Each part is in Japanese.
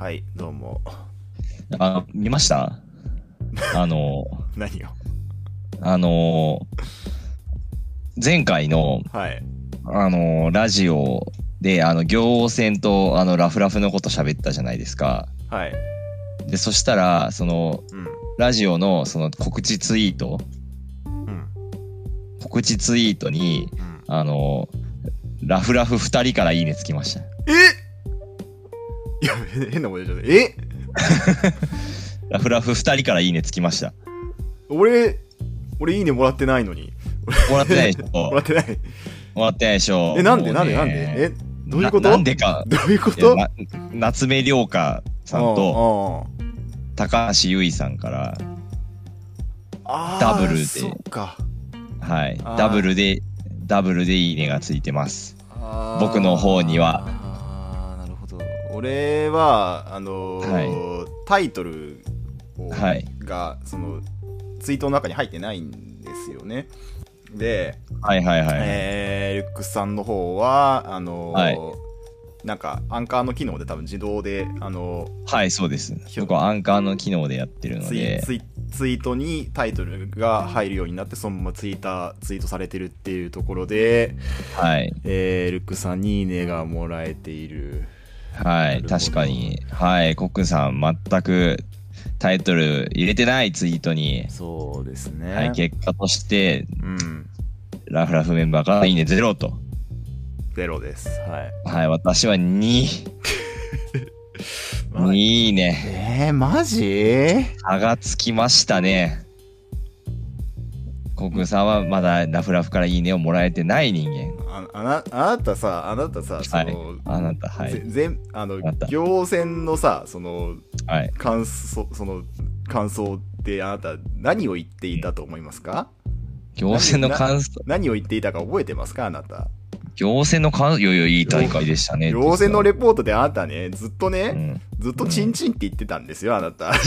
はい、どうも。あの、見ました？あの、何を？あの、前回の、はい。あの、ラジオで、あの、行船と、あの、ラフラフのこと喋ったじゃないですか。はい。で、そしたら、その、うん。ラジオの、その、告知ツイート、うん。告知ツイートに、うん、あの、ラフラフ2人からいいねつきました。え変なこと言っちゃった。え？ラフラフ2人からいいねつきました。俺、俺いいねもらってないのに。もらってないでしょ もらってない。もらってないでしょえ、なんで？もうんで？なんで？え、どういうこと？ななんでか。どういうこと？夏目涼香さんと、高橋優衣さんから、ダブルで。はいダブルで、ダブルでいいねがついてます。僕の方には。俺は、あのータイトルをはいが、その、ツイートの中に入ってないんですよね。で、はいはいはい。えールックスさんの方は、あのーはいなんか、アンカーの機能で多分自動で、あのはい、そうです。僕はアンカーの機能でやってるーツイので、ツイツイートにタイトルが入るようになって、そのままツイーター、ツイートされてるっていうところで、はい、えールックスさんにいいねがもらえている。はい、確かに、はい、コックンさん、全くタイトル入れてないツイートに、そうですね。はい、結果として、うん。ラフラフメンバーからいいねゼロと。ゼロです。はい。はい、私は2、まあ2いいね。えー、マジ？差がつきましたね。コックンさんはまだラフラフからいいねをもらえてない人間。ああなあなたさ、あなたさ、そはい。の、あなた、はい。ぜ。全あの行船のさそのはい。感想その感想ってあなた何を言っていたと思いますか？行政の感想、何を言っていたか覚えてますかあなた？行政の感想、いやいや、いい大会でしたね。行船のレポートであなたねずっとね、うん。ずっとチンチンって言ってたんですよあなた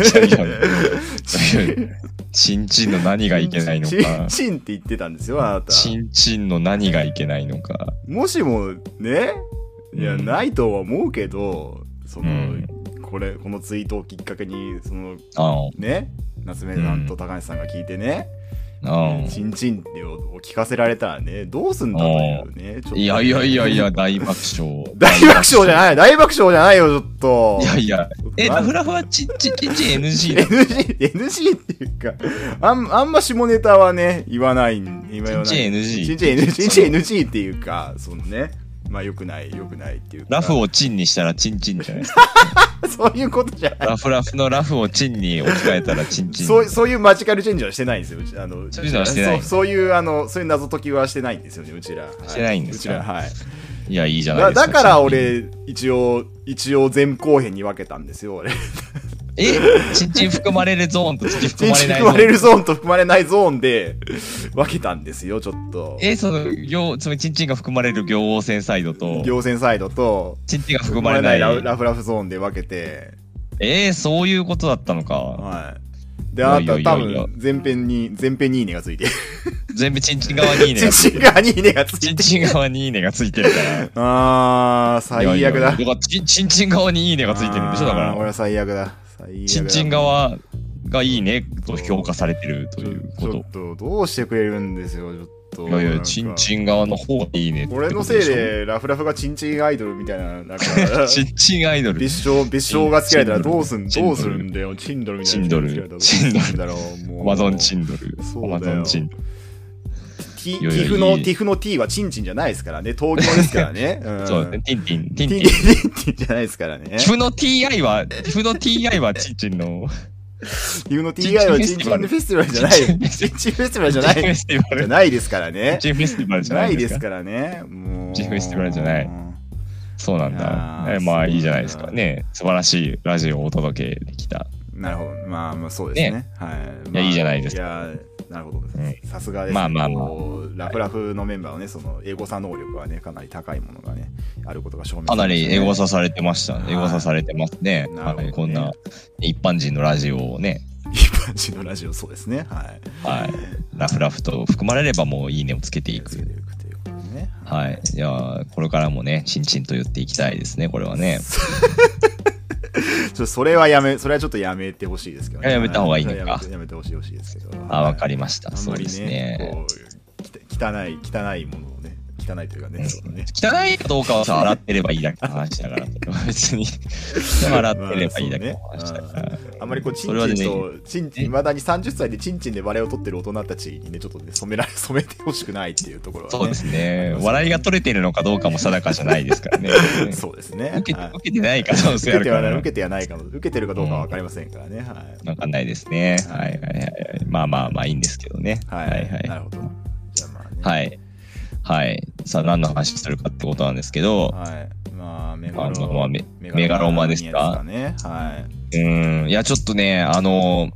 チンチンの何がいけないのチンか。チンって言ってたんですよあなたチンチンの何がいけないのか。もしもねいや、うんないとは思うけどその、うんこれこのツイートをきっかけにそのあね夏目さんと高橋さんが聞いてね、あ、あチンチンってを聞かせられたらねどうすんだというねちょっとあ。いやいやいやいや、大爆笑。大爆笑じゃない大爆笑じゃないよちょっと。いやいや、え、フラフはチンチン、チンチン NG だ。NG, NG っていうかあんあんま下ネタはね言わない言わない。チンチン NG チンチン NG チンチン NG っていうかそのねまあよくないよくないっていうか。ラフをチンにしたらチンチンじゃないですか。そういうことじゃない。ラフラフのラフをチンに置き換えたらチンチン。そうそういうマジカルチェンジはしてないんですよ。うちあのそういうのはしてない。そうそういうあのそういう謎解きはしてないんですよねうちら、はしてないんですか。うちらはい。いや、いいじゃないだですか。だから俺一応一応前後編に分けたんですよ俺え、チンチン含まれるゾーンとチンチン含まれない含まれるゾーンと含まれないゾーンで 分けたんですよちょっと。え、その、行、つまりチンチンが含まれる行王線サイドと、行船サイドと。チンチンが含含まれな。ないいララフラフゾーンで分けて。えー、そういうことだったのか。はい。であなた多分前編に前編にいいねがついて。る全部チンチン側にいいねがついてる。チン側にいいねがついてチンるチン側にいいねがついてるから。あー最悪いやいやだだからチンチンチン側にいいねがついてるんでしょだから。俺は最悪だチンチン側がいいね。と評価されてるというこちょちょっとどうしてくれるんですよちょっと。と。いやいや、チンチン側の方がいいね俺のせい。でラフラフがチンチンアイドルみたいななんか。チンチンアイドル。別称別称がつけられたらどうすんどうするんだよ。チンドルみたいなチンドルチンドル。マゾンチンドル。マゾンチンドル。ティフのティフの T はチンチンじゃないですからね東京ですからね、うん、そうですね。ティンティン、テティンティン。ティンティンじゃないですからねティフの TI は、ティフの TI はチンチンの、ティフの TI はチンチンフェスティバルじゃないチンチンフェスティバルじゃないチンチンフェスティバル。じゃないですからねチンフェスティバルじゃなないいですか。らねもうチンフェスティバルじゃないそうなんだ。まあいいじゃないですかね。素晴らしいラジオをお届けできた。なるほど。まあまあそうですね。はい。いやいいじゃないですか。なるほどん。さすがですね。まあまあまあラフラフのメンバーはね、その英語差能力はね、かなり高いものがね、あることが証明かなりエゴさサされてました。はいエゴサされてますね。はい。こんな一般人のラジオをね、一般人のラジオ、そうですね。はい。はい。ラフラフと含まれればもういいねをつけていくつけ。ていいうことでね。はい。じゃあ、これからもね、チンチンと言っていきたいですね、これはね。それはやめ、それはちょっとやめてほしいですけどね。やめた方がいいのかやめてほしいほしいですけど。あ、わかりりました。そうですね汚い、汚いもの汚いというかね。汚いかどうかはさ、洗ってればいいだけの話だから。別に。洗ってればいいだけの話だから。あんまりこう、チンチンと、チンチン、いまだに30歳でチンチンでバレエを取ってる大人たちにね、ちょっとね、染められ、染めてほしくないっていうところはね。そうですね。笑いが取れてるのかどうかも定かじゃないですからね。そうですね。受けはい受けてない可能性あるから受けてはない、かも、受けてるかどうかは分かりませんからね。はい。わかんないですね。ははいいはいはい。まあまあまあいいんですけどね。はい。はいはいなるほど。じゃあまあね。はい。はい。さあ何の話するかってことなんですけど、はい。まあ、メガあのまロあメメガロマですか？ね。はうーん、いやちょっとね、あの、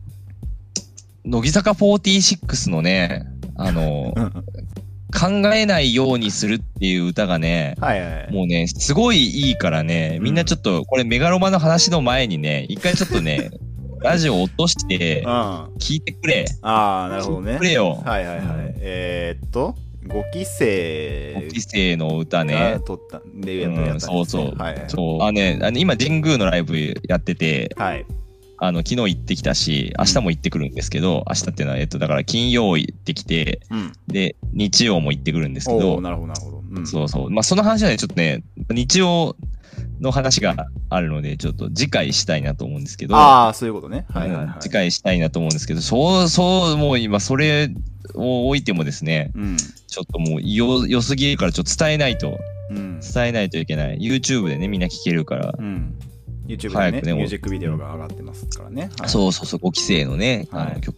乃木坂46のね、あのい。考えないようにするっていう歌がね、はいはい。もうね、すごいいいからね、みんなちょっと、これメガロマの話の前にね、一回ちょっとね、ラジオ落として聞いてくれ。あ、なるほどね聞いてく。れよ。はいはいはい。えーっと、5期生5期生の歌がね。撮った、で、やうん、ったそうそう。はいはい。そう。あね、あの今、神宮のライブやってて、はい。あの、昨日行ってきたし、明日も行ってくるんですけど、明日っていうのは、えっと、だから金曜行ってきて、うん。で、日曜も行ってくるんですけどなるほどなるほど。うん。そうそう。まあ、その話はね、ちょっとね、日曜の話があるので、ちょっと次回したいなと思うんですけど、ああ、そういうことね。はいはいはい。うん次回したいなと思うんですけど、そう、そう、もう今、それを置いてもですね、うん。ちょっともうよ、良すぎるから、ちょっと伝えないと、うん。伝えないといけない。YouTube でね、みんな聞けるから。うん。YouTube でね、ねミュージックビデオが上がってますからね。はいそうそうそう、5期生のね、あはいの曲。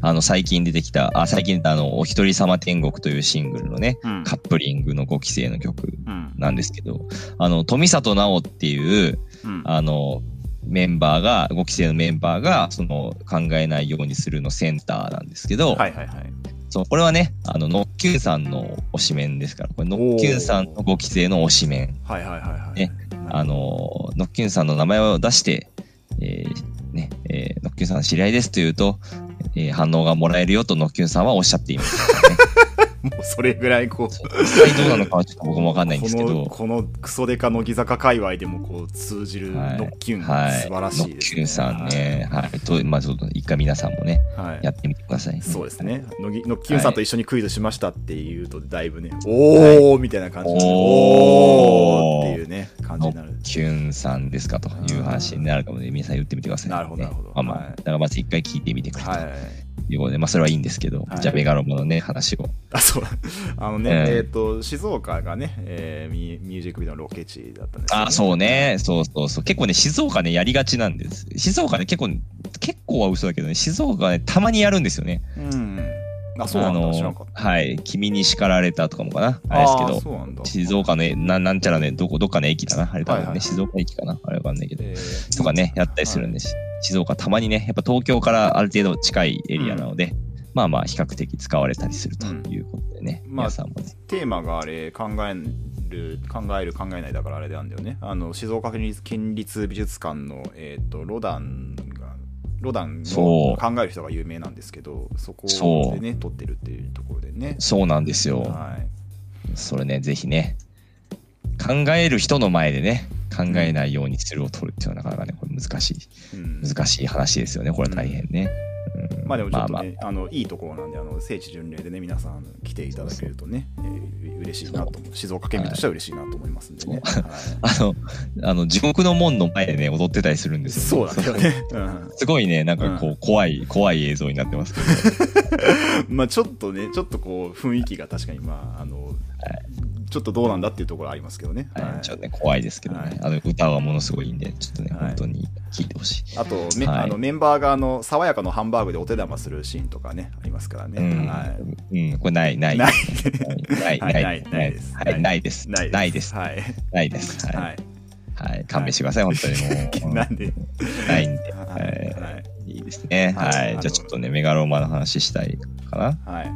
あの、最近出てきた、あ、最近出たあの、お一人様天国というシングルのね、うん。カップリングの5期生の曲うん。なんですけど、あの、富里直っていう、うん。あの、メンバーが、5期生のメンバーが、その、考えないようにするのセンターなんですけど、はいはいはい。そう、これはね、あの、ノッキュンさんの推しメンですから、これノッキュンさんの5期生の推しメン。はいはいはいはい。ねあの、ノッキュンさんの名前を出して、えーね、えーノッキュンさん知り合いですと言うと、えー反応がもらえるよとノッキュンさんはおっしゃっています、ね。もうそれぐらいこう、実際どうなのかはちょっと僕もわかんないんですけこのど、このクソデカ乃木坂界隈でもこう通じるはいノッキュン、はい、素晴らしいです、ね。ノッキュンさんね、はい、と、まあちょっと一回皆さんもね、はい。はいやってみてください。そうですね。ノッキュンさんと一緒にクイズしましたっていうと、だいぶね、おーみたいな感じになるおおーーっていうね、感じノになる。ッキュンさんですかという話になるかもね、皆さん言ってみてください、ね。なるほどなるほど。まあまあ、はい。だからまず一回聞いてみてくれと。はい。いうことで、まあそれはいいんですけど、はいじゃあメガロマのね、話を。あ、そう。あのね、えええっ、と、静岡がね、えーミ、ミュージックビデオのロケ地だったんですよあ、そうね。そうそうそう。結構ね、静岡ね、やりがちなんです。静岡ね、結構、結構は嘘だけどね、静岡はね、たまにやるんですよね。うん。あ、そうなんだ。はい。君に叱られたとかもかな。あれですけど。静岡の、ななんちゃらね、どこ、どっかの駅だな。あれ多分ね、はいはい静岡駅かな。あれわかんないけど。えーとかね、やったりするんです。静岡たまにね、やっぱ東京からある程度近いエリアなので、まあまあ比較的使われたりするということでね、まあ皆さんもね。テーマがあれ考える考える考えないだからあれなんだよね。あの静岡県立県立美術館の、えー、とロダンがロダンそう。の考える人が有名なんですけどそこでね撮ってるっていうところでね。そうなんですよ。はい。それね、ぜひね、考える人の前でね、考えないようにするを取るっていうのはなかなかね、これ難しい、うん難しい話ですよね。これは大変ね。うんまあでもちょっとまあね、あ。のいいところなんであの聖地巡礼でね皆さん来ていただけるとね、えー嬉しいなと静岡県民としては嬉しいなと思いますんでね、はい。あの、あの、地獄の門の前でね、踊ってたりするんですよ、そうだよね、う んすごいね、なんかこう、怖い、怖い映像になってますけど。まあちょっとね、ちょっとこう雰囲気が確かにまああの、ちょっとどうなんだっていうところありますけどね。はい。はい。ちょっとね、怖いですけどね。はい。あの、歌はものすごいんで、ちょっとね、はい。本当に聞いてほしい。あとめ、はいあのメンバーがあの爽やかのハンバーグでお手玉するシーンとかねありますからね。うん、はいうん、これない、ない。ないない、はいない、ないないですはい、ないです。ないです。はい。ないです。は。はいい。はい。勘弁してください、本当にもう。なんで、ないんで。ははいはいい。いいですね。はいはい。じゃあちょっとね、メガローマの話したいかな。はい。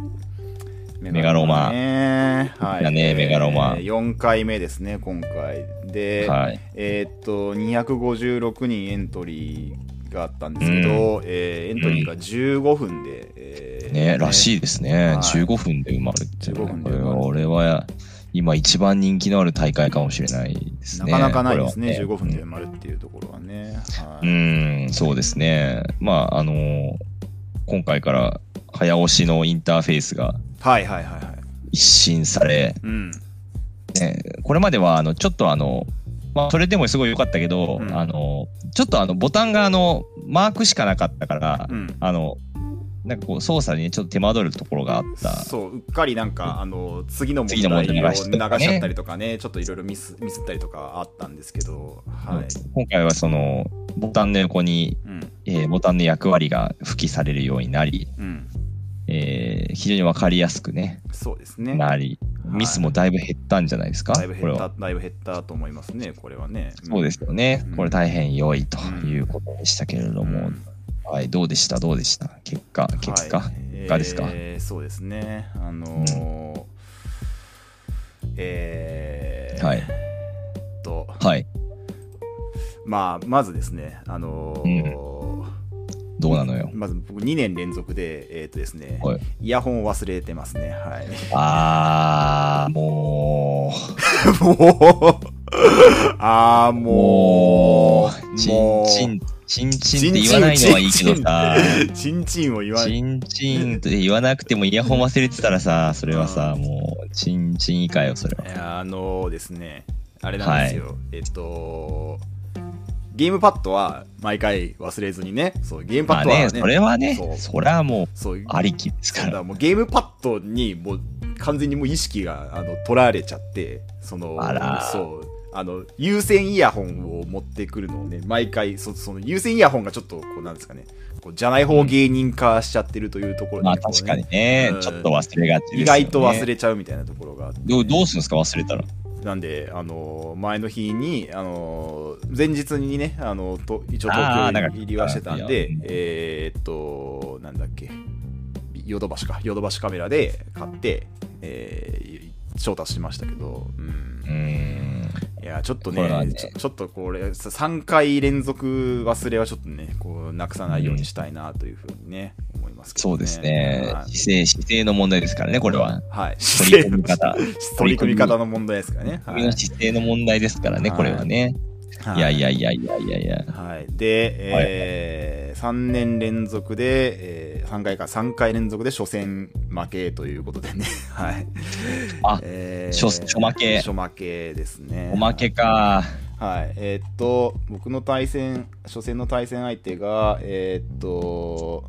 メガロマね。はい。だねメガロマえー4回目ですね、今回。で、はい。えーっと、256人エントリーがあったんですけど、えーエントリーが15分で、えーね、らしいですね。はい15分で埋まるっていう15のは。これは分で俺は今一番人気のある大会かもしれないですね。なかなかないですね、これは15分で埋まるっていうところはね。はういん、そうですね。まあ、あの今回から早押しのインターフェースがはいはいはいはい。一新され、うん。ね、これまではあのちょっとあの、まあ、それでもすごい良かったけど、うんあのちょっとあのボタンがあのマークしかなかったから、うん。あのなんかこう操作にねちょっと手間取るところがあった。そううっかりなんかあの次の問題題を流しちゃったりとかねちょっといろいろミスミスったりとかあったんですけどはい、今回はそのボタンの横に、うんえーボタンの役割が付記されるようになり、うん、えー非常に分かりやすくね。そうですね。なり、ミスもだいぶ減ったんじゃないですか、だいぶ減っただいぶ減ったと思いますねこれはね。そうですよね、うん。これ大変良いということでしたけれども、うん。はい、どうでした？どうでした？結果結果、はい結果ですか、えーそうですね。あのーえーはい。と。はい。まあまずですねあのーどうなのよ。まず僕2年連続でえーっとですねはい。イヤホンを忘れてますね。はい。あーも もう、ああ、う。もう、チもうンチンチンチンって言わないのはいいけどさ。チンチンを言わチンチンって言わなくてもイヤホン忘れてたらさそれはさもうチンチン以下よそれは。いやあのですね、あれなんですよ、えっと、ゲームパッドは毎回忘れずにね、そうゲームパまあッドはね、ねそれはねそれはもうそう。ありきですから。らもうゲームパッドにもう完全にもう意識があの取られちゃって、そのそう。あの有線イヤホンを持ってくるのをね、毎回そその有線イヤホンがちょっとこうなんですかね、こうじゃない方芸人化しちゃってるというところで、まあ確かにね。うん。ちょっと忘れがちですよね。意外と忘れちゃうみたいなところがあって、どうどうするんですか？忘れたらなんで、あの前の日に、あの前日にね、あのと一応東京入りはしてたんでえーっと、なんだっけ、ヨドバシか、ヨドバシカメラで買って、えー調達しましたけど、うん。ういや、ちょっとねね。ちょ、ちょっとこれ、3回連続忘れはちょっとね、こう、なくさないようにしたいなというふうにね、ますけど、ね。そうですね。はい。姿勢姿勢の問題ですからねこれは。はい。取り組み方。取り組み方の問題ですからね。はい。姿勢の問題ですからねはい。これはね。い。やいやいやいやいやいや。はい、で、えー3年連続で、えー、3回か3回連続で初戦負けということでね、はい。あえ初初負け。初負けですね。おまけか。はい。えーっと僕の対戦初戦の対戦相手がえーっと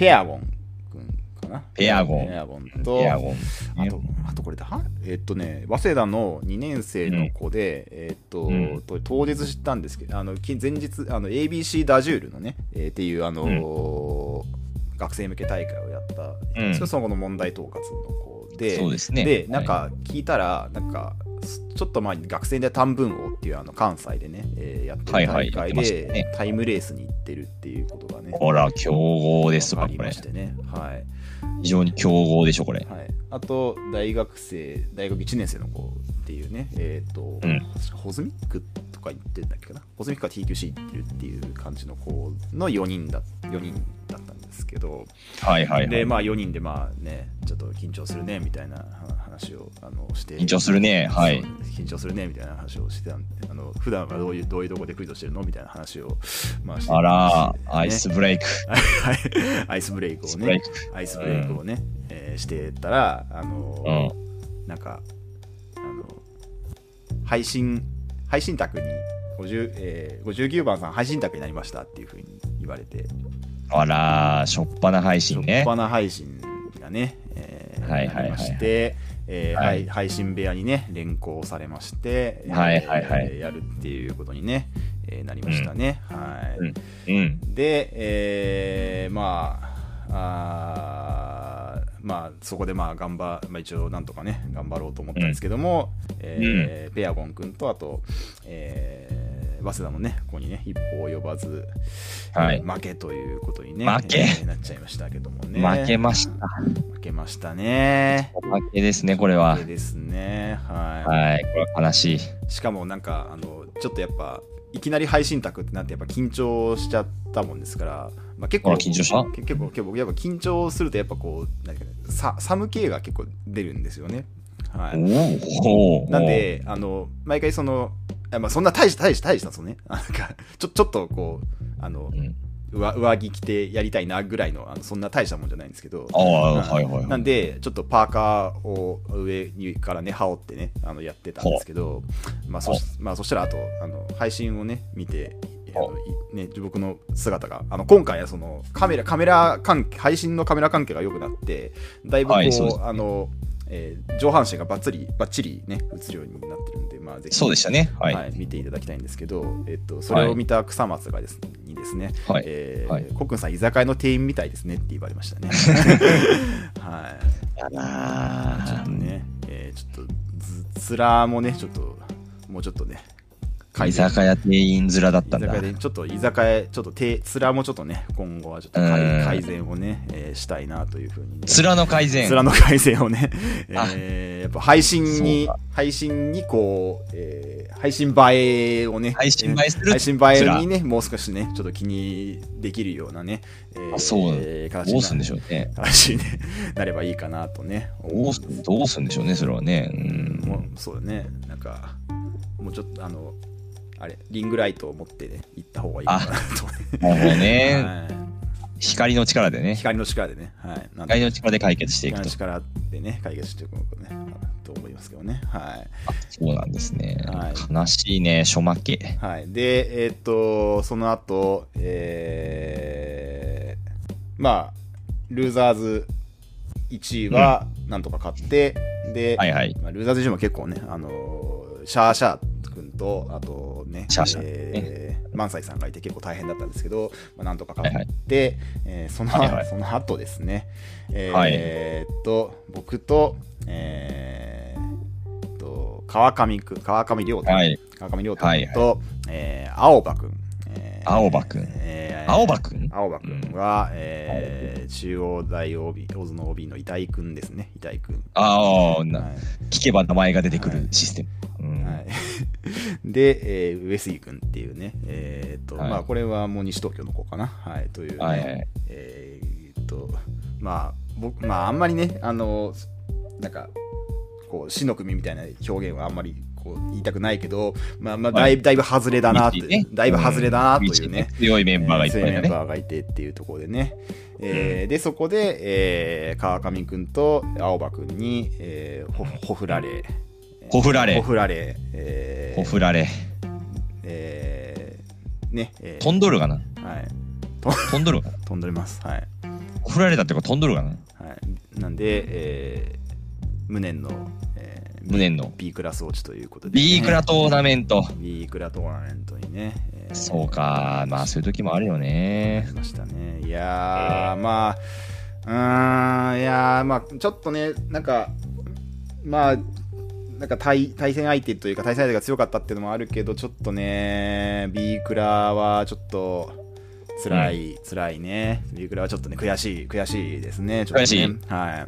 ペアゴン君かな。ペアゴン。ペアゴンとエアゴンあと、あとこれだ、えっとね、早稲田の2年生の子で、えっと、うん。と当日知ったんですけど、あのき前日、あの ABC ダジュールのね、えーっていう、あのー学生向け大会をやった、うん。そこの問題統括の子で、そうですね。で、なんか聞いたら、なんか、ちょっと前に学生で短文王っていうあの関西でね、えーやってる大会で、タイムレースに行ってるっていうことがね、ほら強豪ですわかりわこれ。はい。非常に強豪でしょこれ。はい、あと大学生大学1年生の子っていうねえっ、と、うん。ホズミックとか言ってんだっけかな。ホズミックか TQC 行ってるっていう感じの子の4人だ4人だったんですけど、はいはいはい。でまあ4人でまあねちょっと緊張するねみたいなは話をあのして。緊張するね。はい。緊張するねみたいな話をしてたんであの普段はどういうどういうとこでクイズをしてるのみたいな話をまあしてあらアイスブレイク。は いアイスブレイクをねアイスブレイク。をね、えーしてたらあのーなんかあの配信配信宅に50、えー、59番さん配信宅になりましたっていうふうに言われて。あらしょっぱな配信初っね端配信がね、えーはいはいはいなりまして、えーはい。はい配信部屋にね連行されまして、えーはいはい。はいやるっていうことにね、えーなりましたね、はい、うん。うん。で、えーまああーまあそこでまあ頑張、まあ、一応なんとかね頑張ろうと思ったんですけども、えーペアゴン君とあと、えー早稲田のねここにね一歩及ばず、はい。えー負けということにね負け？えーなっちゃいましたけどもね。負けました。負けましたね。負けですねこれは。負けですね。はい、はいこれは悲しい。しかもなんかあのちょっとやっぱいきなり配信宅ってなってやっぱ緊張しちゃったもんですから、まあ、結構緊張した？け結構結構僕やっぱ緊張するとやっぱこうなんかさ寒気が結構出るんですよね。はい。なん、で、あの、毎回その、あまあ、そんな大した、大した、大した、そのね、あなんか、ちょ、ちょっとこう、あのう、ん、上上着着てやりたいなぐらいの、あのそんな大したもんじゃないんですけど、あはいはいはい。なんで、ちょっとパーカーを上にからね、羽織ってね、あのやってたんですけど、まあそしまあ、そしたら、あと、あの配信をね、見て、あのいね、僕の姿が、あの今回はそのカメラ、カメラ関係、配信のカメラ関係が良くなって、だいぶこう、はいそうあの、えー上半身がバッツリ、バッチリね、映るようになってるんで、まあ、ぜひ、そうでしたね。はい。はい、見ていただきたいんですけど、えっと、それを見た草松がですね、にですね、はいえーはいコックンさん、居酒屋の店員みたいですねって言われましたね。はい。やちょなっとね、えーちょっとず、面もね、ちょっと、もうちょっとね、居酒屋店員面だったんだちょっと居酒屋、ちょっと手、面もちょっとね、今後はちょっと改善をね、えーしたいなというふうに、ね。面の改善。面の改善をね、あえーやっぱ配信に配信にこう、えー配信映えをね、配信映えする配信映えにね、もう少しね、ちょっと気にできるようなね、えーあそう形どうすんでしょううね。形にねなればいいかなとね、どうすどうすんでしょうね、それはね。うん。もうそうだね、なんか、もうちょっとあの、あれ、リングライトを持ってね、行った方がいいかなとね。なるほどね。はい光の力でね。光の力でね、はい。光の力で解決していくと。光の力でね、解決していくのかね、と思いますけどね。はい。そうなんですねはい。悲しいね、初負け。はい、で、えーっと、その後、えー、まあ、ルーザーズ1位はなんとか勝って、で、はいはい。まあ、ルーザーズ1位も結構ね、あのーシャーシャー君と、あとね、シャーシャーえー萬斎さんがいて結構大変だったんですけど、まあ、なんとか勝はいって、はいえーその、はいはいその後ですね、えーはいえーっと、僕と、えーっと、川上くん、川上亮太、はい。川上亮太はい君と、えー青葉くん。えー青葉くんえー青葉くん？青葉くんは、えー中央大 OB、オズの OB の板井くんですね。板井くん。ああ、なはい聞けば名前が出てくはいるシステム。うんはい、で、えー上杉君っていうね、えーっと、はい。まあ、これはもう西東京の子かな。はい、という、ね、はいはい。えーっと、まあ、僕、まあ、あんまりね、あの、なんか、こう、死の組みたいな表現はあんまりこう言いたくないけど、まあ、まあ、だいぶ、だいぶ外れだなという、ねだいぶ外れだなというね。強いメンバーがいっぱい強いメン。バーがいてっていうところでね。えーで、そこで、えー川上くんと青葉くんに、えーほほふられ、ほふられ。ほふられ、えー。ほふられ。えー。ね、えー。飛んどるかな。はい、飛んどる飛んでおります。はい。ほふられたってこと飛んどるかな。はい、なんで、えー。無念の、えー。無念の。B クラス落ちということで、B クラトーナメント。B クラトーナメントにね、えー。そうか。まあそう。いう時もあるよあねり。ましたね。いやー、まあ、うーん、いやー、まあ、ちょっとね、なんか、まあ、なんか対対戦相手というか対戦相手が強かったっていうのもあるけどちょっとね B クラはちょっと辛い、辛いね。B クラはちょっとね悔しい悔しいですね。ちょっとね。悔しい。は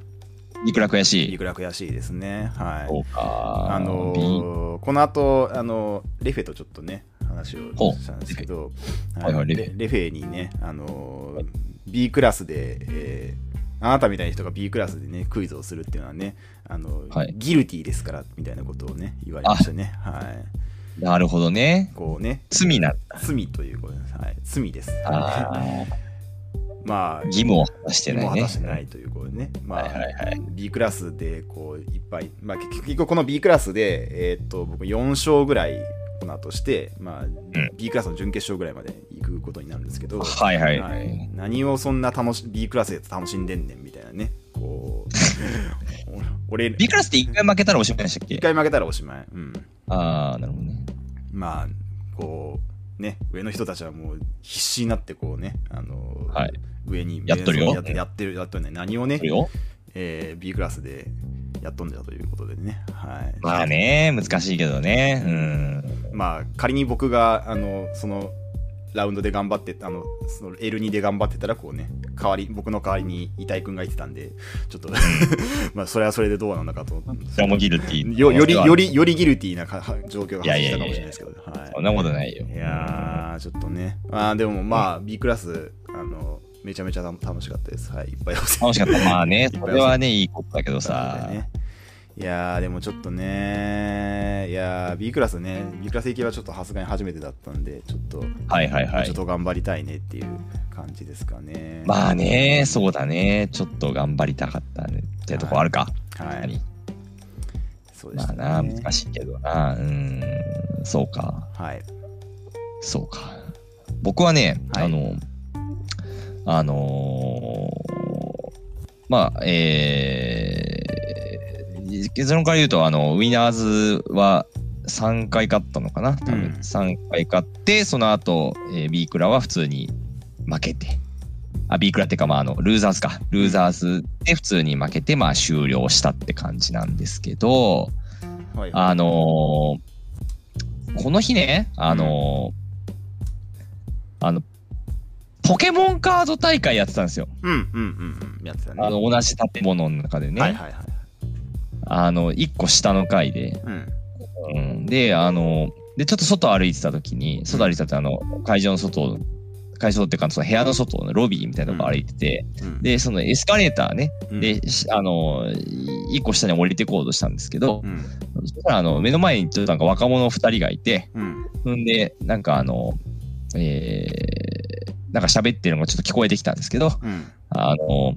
い。いくら悔し B い。クラ悔しいですね。はい。あのーこの後あのレフェとちょっとね話をしたんですけど、はいはいレフェ。レフェにね、あのー B クラスで、えーあなたみたいな人が B クラスでねクイズをするっていうのはね、あのはいギルティですからみたいなことをね言われましたね。はい。なるほどね。こうね、罪な。罪ということです。はい、罪です。あ まあー義務を果たしてないね。義務を果たしてないということでね、まあはいはいはい B クラスでこういっぱい、まあ、結結局この B クラスで、えーっと僕4勝ぐらいこの後して、まあ B クラスの準決勝ぐらいまで行くことになるんですけど、はいはいははいい。何をそんな楽し B クラスで楽しんでんねんみたいなね、こう、俺、B クラスって一回負けたらおしまいでしたっけ？一回負けたらおしまい。うん。ああ、なるほどね。まあ、こう、ね、上の人たちはもう必死になってこうね、あのはい上にやっとるよやってやってる、やっとるね。何をねえー B クラスでやっとんだということでね。はい。まあね、難しいけどね。うん。まあ、仮に僕が、あの、その、ラウンドで頑張って、あの、その L2 で頑張ってたら、こうね、代わり、僕の代わりに板井くんがいてたんで、ちょっと、まあ、それはそれでどうなのかと。よより、より。り、よりギルティーなか状況が発生したかもしれないですけど、はいそんなことないよ。いやー、ちょっとね。まあ、でもまあ、B クラス、あの、めちゃめちゃ楽しかったです。はい。いっぱい楽しかった。まあね、それはね、いいことだけどさ。ね。いいやーでもちょっとねいやー B クラスね B クラス行きはちょっとさすがに初めてだったんでちょっと、はいはいはいちょっ。と頑張りたいねっていう感じですかねまあね、そうだね。ちょっと頑張りたかったねってとこあるか。はいそうでますあねな、難しいけどな。うん、そうか。はいそうか。僕はね、はいあの、あのーまあ、えー、結論から言うと、あの、ウィナーズは3回勝ったのかな？多分、うん3回勝って、その後、えー、B クラは普通に負けて、あ、B クラっていうか、まあ、あの、ルーザーズか。ルーザーズで普通に負けて、まあ、終了したって感じなんですけど、はい。あのーこの日ね、あのーあの、ポケモンカード大会やってたんですよ。うんうんうんうん。やってたね。あの、同じ建物の中でね。はいはいはいあの、一個下の階で。うん。うん、で、あの、で、ちょっと外歩いてた時に、外歩いてたってあの、会場の外、会場っていうか、その部屋の外のロビーみたいなとこ歩いてて、うん。で、そのエスカレーターね、うん。で、しあの、い一個下に降りてこうとしたんですけど、うん。そしたら、あの、目の前にちょっとなんか若者二人がいて、うん。んで、なんかあの、えー、なんか喋ってるのがちょっと聞こえてきたんですけど、うん。あの、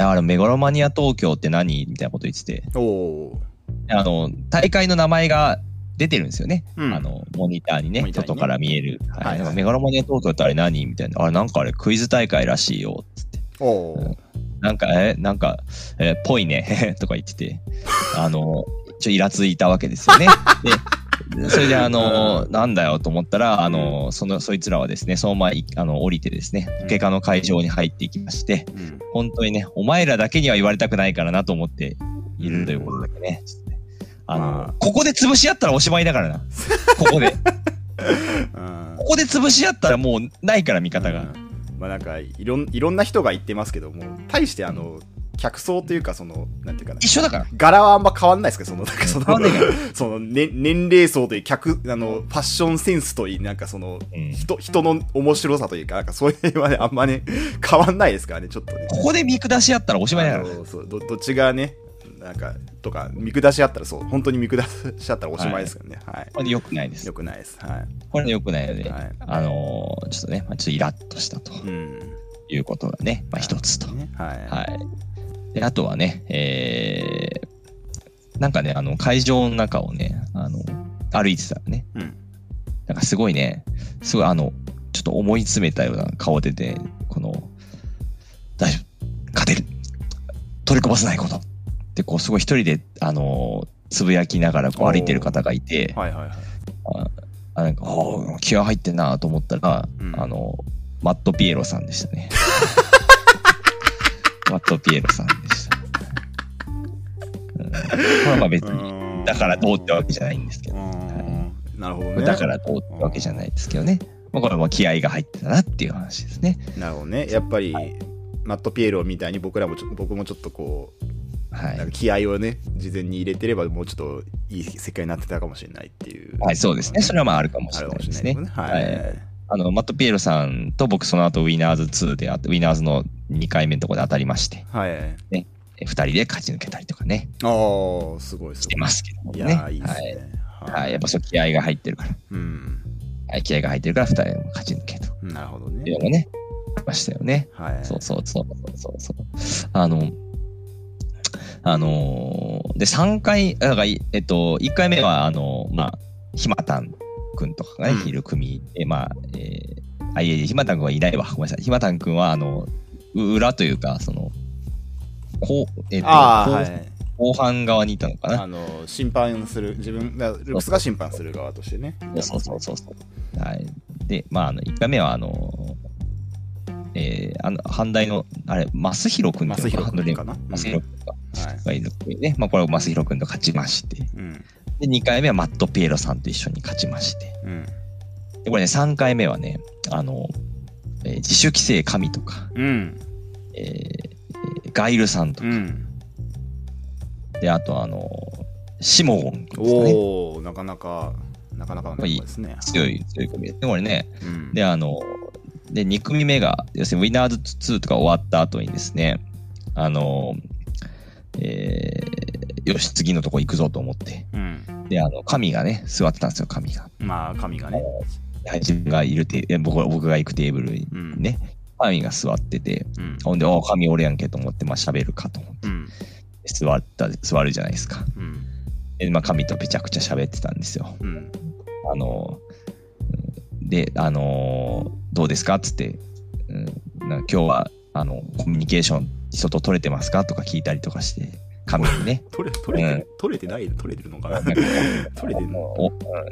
あれ、メガロマニア東京って何？みたいなこと言ってて、あの、大会の名前が出てるんですよね。うんあの、モニターにね、にね外から見える。はい。はいメガロマニア東京ってあれ何？みたいな。あれ、なんかあれ、クイズ大会らしいよ。つって。おおなんか、え、なんか、えーぽいね。とか言ってて、あの、ちょ、イラついたわけですよね。で、それで、あの、なんだよと思ったら、あの、その、そいつらはですね、そのままい、あの、降りてですね、ポケカの会場に入っていきまして、うん本当にね、お前らだけには言われたくないからなと思っているということだけね。ちょっとねあの、まあここで潰し合ったらおしまいだからな。ここで。うんここで潰し合ったらもうないから、味方が。うんまあなんかいろんいろんな人が言ってますけども対してあの客層というかそのなんていうかな。一緒だから。柄はあんま変わんないですけどそのなんかその その、ね、年齢層といい客あのファッションセンスといいなんかそのうん。人人の面白さというかなんかそういう辺はねあんまね変わんないですからねちょっとね。ここで見下し合ったらおしまいだから。そうどどっちがねなんかとか見下し合ったらそう本当に見下し合ったらおしまいですからね。はい、これで良くないです。よ。くないです。はこれで良くないので、はい。あのーちょっとね、まあ、ちょっとイラッとしたというん。いうことがね、まあ一つと。ねはい。はい。で、あとはね、えー、なんかね、あの、会場の中をね、あの、歩いてたらね、うん。なんかすごいね、すごいあの、ちょっと思い詰めたような顔でね、この、大丈夫、勝てる、取りこぼさないこと。って、こう、すごい一人で、あの、つぶやきながらこう歩いてる方がいて、はいはいはい。あなんか、気合入ってんなと思ったら、うん。あの、マットピエロさんでしたね。マットピエロさんでした。うん、まあ別に、だからどうってわけじゃないんですけど、うんなるほどね。だからどうってわけじゃないですけどね。まあ、これはまあ気合が入ってたなっていう話ですね。なるほどね。やっぱり、マットピエロみたいに僕らもちょ僕もちょっとこう、はい。気合をね、事前に入れてれば、もうちょっといい世界になってたかもしれないっていう。はい、そうですね。それはまああるかもしあるかれないですね。もしれないですね。はい。はいあの、マットピエロさんと僕その後ウィナーズ2であって、ウィナーズの2回目のところで当たりまして、はい。え2人で勝ち抜けたりとかね、ああ、すごいすごい。してますけどもいね。やーいいですはい。ね。はい。やっぱそう気合が入ってるから。うん。はい、気合が入ってるから2人でも勝ち抜けと。なるほどっていうね。のもね、ましたよね。はい。そうそうそうそうそう。あの、あのーで、3回、だかえっと、1回目は、あの、まあ、ひまたんくんとかがね、うん昼組で、まあ、えー、あ、いえいえ、ひまたんくんはいないわ。ごめんなさい。ひまたんくんは、あの、う裏というか、その、こう、えっと、ああ、後はい。後半側にいたのかな。あの、審判する、自分、だルックスが審判する側としてね。そうそうそうそう。はい。で、まあ、あの、1回目は、あの、えー、あの、反対の、あれ、増弘くんっていうのかな。増弘くんか。はい。がいるのでね、まあ、これを増弘くんと勝ちまして、うん。で、2回目はマット・ピエロさんと一緒に勝ちまして、うん。で、これね、3回目はね、あの、えー自主規制神とか、うん。えーえーガイルさんとか、うん。で、あとあの、シモゴンですかね。おおなかなか、なかなかね。強い、強い組ですね、これね。うん。で、あの、で、2組目が、要するにウィナーズ2とか終わった後にですね、あの、えーよし、次のとこ行くぞと思って。うん。で、あの、神がね、座ってたんですよ、神が。まあ、神がね。はい自分がいるテー僕僕が行くテーブルにうん。ね、神が座ってて、うん。ほんで、あ神おるやんけと思って、まあ喋るかと思って、うん。座った、座るじゃないですか。うん。で、まあ神とぺちゃくちゃ喋ってたんですよ。うん。あの、うんで、あのーどうですかっつって、うん、な今日は、あの、コミュニケーション、人と取れてますかとか聞いたりとかして、神にね、取れ、取れてうんる、取れてない取れてるのかな？取れてるの？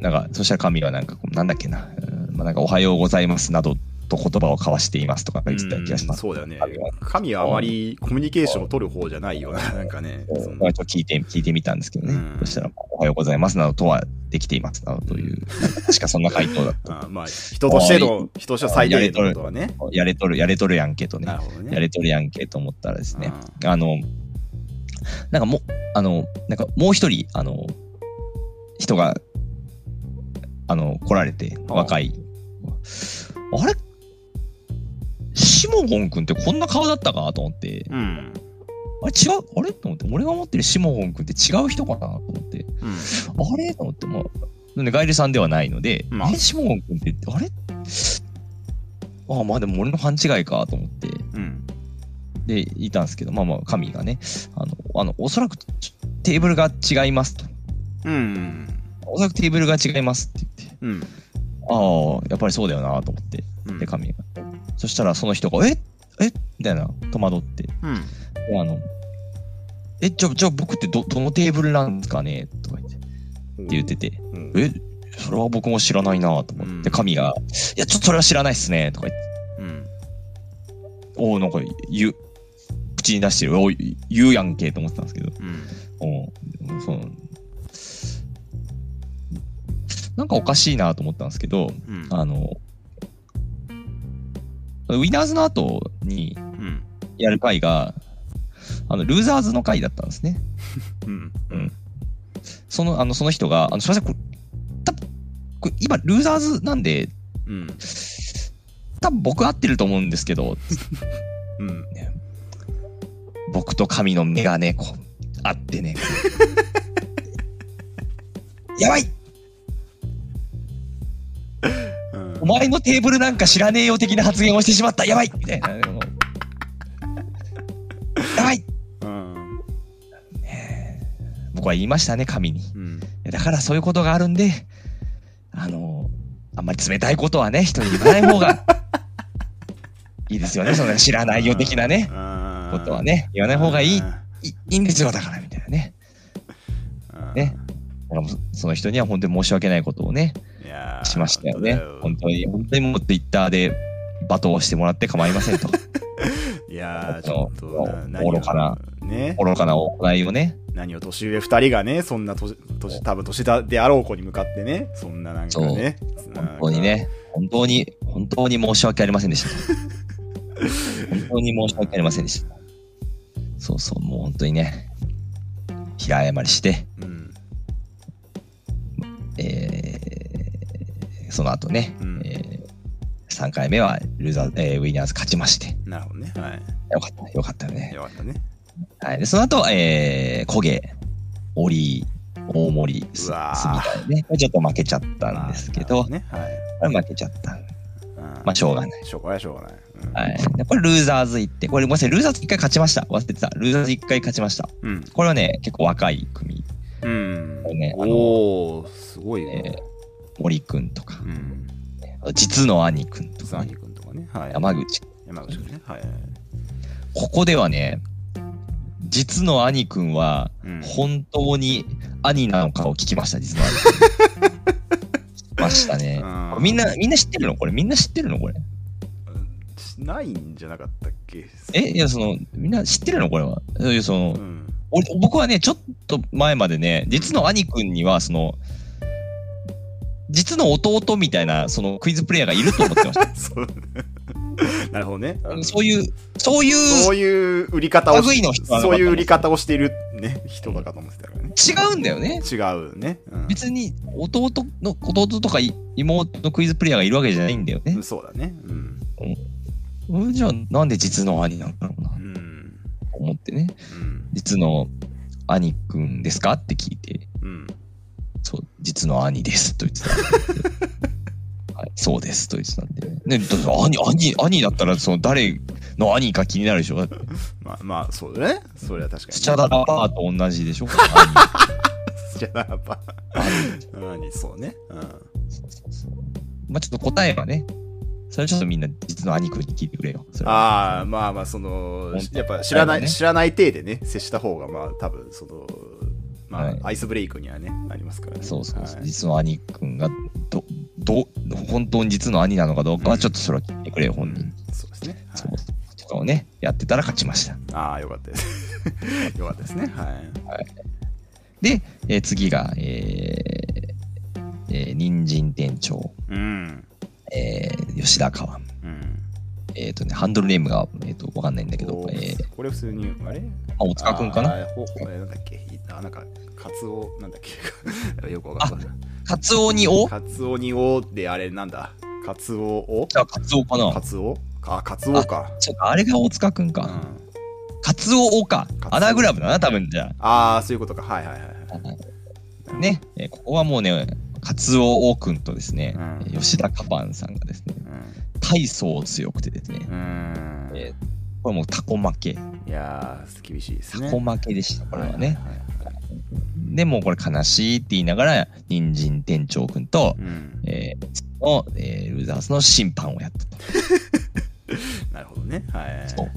なんか、そしたら神はなんかこう、なんだっけな、うんまあ、なんか、おはようございますなどと言葉を交わしていますとか言ってた気がします。そうだよね神は。あまりコミュニケーションを取る方じゃないよな、なんかね。聞いて、聞いてみたんですけどね。うんそしたら、おはようございますなどとはできていますなどという、確かそんな回答だった。あまあ、人としての、人としての最低限のことはね。やれとる、やれとるやんけとねね。やれとるやんけと思ったらですね。うあの、なんかもう、あの、なんかもう一人、あの、人が、あの、来られて、あ若い。あれ？シモゴン君ってこんな顔だったかと思って、ん。あれ違うあれ？と思って、俺が思ってるシモゴン君って違う人かなと思って、うん。あれ？と思って、もう、なんでガイルさんではないので、まあえ、シモゴン君って、あれ？ああ、まあでも俺の勘違いかと思って、うん。で、いたんですけど、まあまあ、神がね、あの、あの、おそらくテーブルが違いますと。うん。おそらくテーブルが違いますって言って、うん。ああ、やっぱりそうだよなと思って、うん。で、神が。そしたら、その人が、え？え？みたいな、戸惑って、うん。であの、え、じゃあ、じゃあ僕ってど、どのテーブルなんですかね？とか言って、って言ってて、うん。え、それは僕も知らないなと思って、うん神が、いや、ちょっとそれは知らないっすねとか言って、うん。おおなんか言う、口に出してる、おい言うやんけと思ってたんですけど、うん。うん、そう。なんかおかしいなと思ったんですけど、うん。あの、ウィナーズの後にうん。やる回が、あの、ルーザーズの回だったんですね。うん。うん。その、あの、その人が、あの、すみません、これ、たこれ今、ルーザーズなんで、うん。多分僕合ってると思うんですけど、うん。僕と神の目がね、こう、あってね。やばいお前のテーブルなんか知らねえよ的な発言をしてしまったやばいみたいな。やばいうん。僕は言いましたね、神に。うん。だからそういうことがあるんで、あの、あんまり冷たいことはね、人に言わない方が いいですよね。その知らないよ的なね、こことは。ね、言わない方がいい、いいいんですよ、だから、みたいなね。ね。だからもうその人には本当に申し訳ないことをね、しましたよね。本本当に、本当にもう Twitter で罵倒してもらって構いませんと。当 いやー、ちょっとな、愚かなね？愚かな行いをね、何を年上二人がね、そんな年、年、多分年だであろう子に向かってね、そんななんかね。本当にね、本当に、本当に申し訳ありませんでした。本当に申し訳ありませんでした。そうそう、もう本当にね、平謝りして。うん。えー、その後ね、うんえー、3回目はルーザー、えーウィナーズ勝ちまして、なるほどね。はい。よかった、よかったね。よかったね。はい、でその後、えー、焦げ、オリ大森、すみたいね。ちょっと負けちゃったんですけど、まあね。はい。負けちゃった。うんまあ、しょうがない。しょうがない、しょうがない。うんはい。でこれ、ルーザーズ行って、これ、ごめんなさい、ルーザーズ一回勝ちました。忘れてた。ルーザーズ一回勝ちました。うん。これはね、結構若い組。うんこれね。あのおー、すごいね。えー、森くんとか、うん。実の兄くんとかサね、ニ君とかね。はい。山口。山口君ね。はい。ここではね、実の兄くんは、うん本当に兄なのかを聞きました、実の兄くん。ましたね。みんな、みんな知ってるの？これ、みんな知ってるの？これ。ないんじゃなかったっけ？え、いや、その、みんな知ってるの？これは。その、うん。俺僕はね、ちょっと前までね、実の兄くんには、その、実の弟みたいな、そのクイズプレイヤーがいると思ってました。なるほどね。そういう、そういう、そういう売り方をし類の人そういう売り方をしているね、人だかと思ってたからね。違うんだよね。違うね。うん別に、弟の、弟とかい妹のクイズプレイヤーがいるわけじゃないんだよねうん。そうだね。うん。うんじゃあ、なんで実の兄なんだろうな、うん。と思ってね。うん。実の兄くんですかって聞いて、うん。そう、実の兄です。と言ってたんで。はい、そうです。と言ってたんで。ね、兄、兄、兄だったら、その誰の兄か気になるでしょ？まあ、まあ、そうだね。それは確かに、スチャダラパーと同じでしょ？スチャダラパ兄。兄ー。何そうね。うん。そうそうそう。まあちょっと答えはね、それちょっとみんな実の兄くんに聞いてくれよ。ああ、まあまあ、その、やっぱ知らない、ね。知らない体でね、接した方が、まあ、多分その、まあ、はいアイスブレイクにはね、なりますからね。そうそうそう、はい実の兄くんがど、ど、本当に実の兄なのかどうかはちょっとそれは聞いてくれよ、本人。そうですね。はいそう。とかをね、やってたら勝ちました。ああ、よかったです。よかったですね。はい。で、えー次が、えーえー人参店長、うん。えー吉田川。うん。えっ、とね、ハンドルネームが、えっ、と、わかんないんだけどこ、えー、これ普通に、あれ？あ、大塚くんかな？なんだっけ？いあ、なんか、カツオ、なんだっけ？よくわかんない。カツオにお？カツオにおで、あれなんだカツオを？あ、カツオかな？カツオ？あ、カツオか。ちょっとあれが大塚くんか。うん。カツオおかアナグラムだな、多分じゃああ、そういうことか。はいはいはいはい。あ。ね、えーここはもうね、カツオおくんとですね、うん吉田カパンさんがですね、うん。体操強くてですね、うーんえこれもうタコ負け。いやー、厳しいですね。タコ負けでした、これはね。いいいでもうこれ悲しいって言いながら、人参店長くんとう、ん。えーの、えールーザースの審判をやったと。なるほどね。はい。そう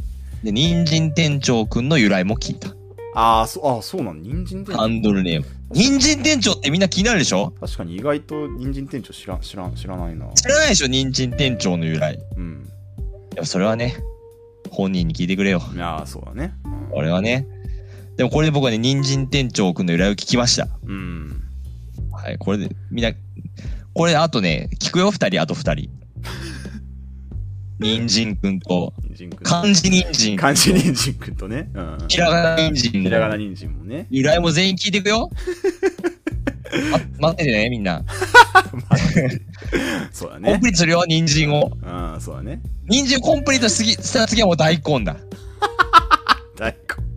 で、人参店長くんの由来も聞いた。ああ、そう、あーそうなの。人参店ハ長。ンドルネーム。人参店長ってみんな気になるでしょ？確かに意外と人参店長知らん、知らん、知らないな。知らないでしょ？人参店長の由来。いうん。や、それはね、本人に聞いてくれよ。いやー、そうだね。うん俺はね。でもこれで僕はね、人参店長くんの由来を聞きました。うん。はい、これで、みんな、これあとね、聞くよ、二人、あと二人。人参くんと。漢字人参。漢字人参くんとね。うん。ひらがな人参のひらがな人参もね。由来も全員聞いていくよ。ま 待っててね、みんな。そうだねコンプ。リートするよ、人参を。うん、そうだね。人参をコンプリートしすぎしたら次はもう大根だ。大根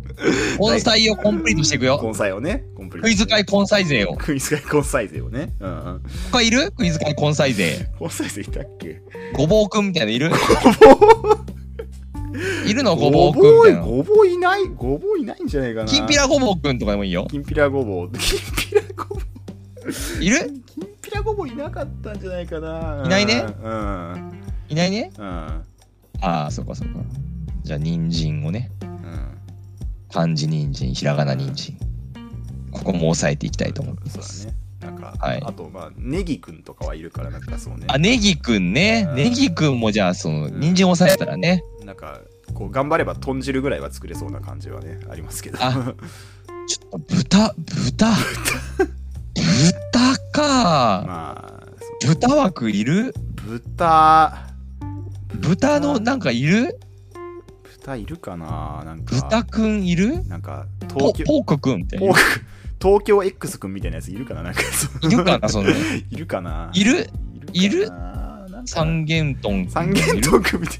菜をコンプリートしていくよ。根菜をね。コンプリートクイズ会根菜勢を。クイズ会根菜勢をね。うんうん。他いる？クイズ会根菜勢。根菜勢いたっけ？ごぼうくんみたいなのいる？ごぼう？いるの？ごぼうくん。ごぼういない？ごぼういないんじゃないかな。きんぴらごぼうくんとかでもいいよ。きんぴらごぼう。きんぴらごぼう。いる？きんぴらごぼういなかったんじゃないかな。いないね？うん。いないね？うん。ああ、そっかそっか。じゃあ、人参をね。うん。漢字人参、ひらがな人参。ここも押さえていきたいと思います。ね。なんか、はいあと、まあ、ネギくんとかはいるから、なんかそうね。あ、ネギくんね。うんネギくんもじゃあ、その、人参押さえたらね。なんか、こう、頑張れば豚汁ぐらいは作れそうな感じはね、ありますけど。あちょっと、豚、豚。豚か。まあ、豚枠いる？豚、豚のなんかいる？豚いるかな？なんか、豚くんいる？なんか、ポ東京、ポークくんみたいなポー。ク東京 X くんみたいなやついるかな？なんか。いるかなその、いるかな？いる？いる三元豚くん。三元いるトークみたい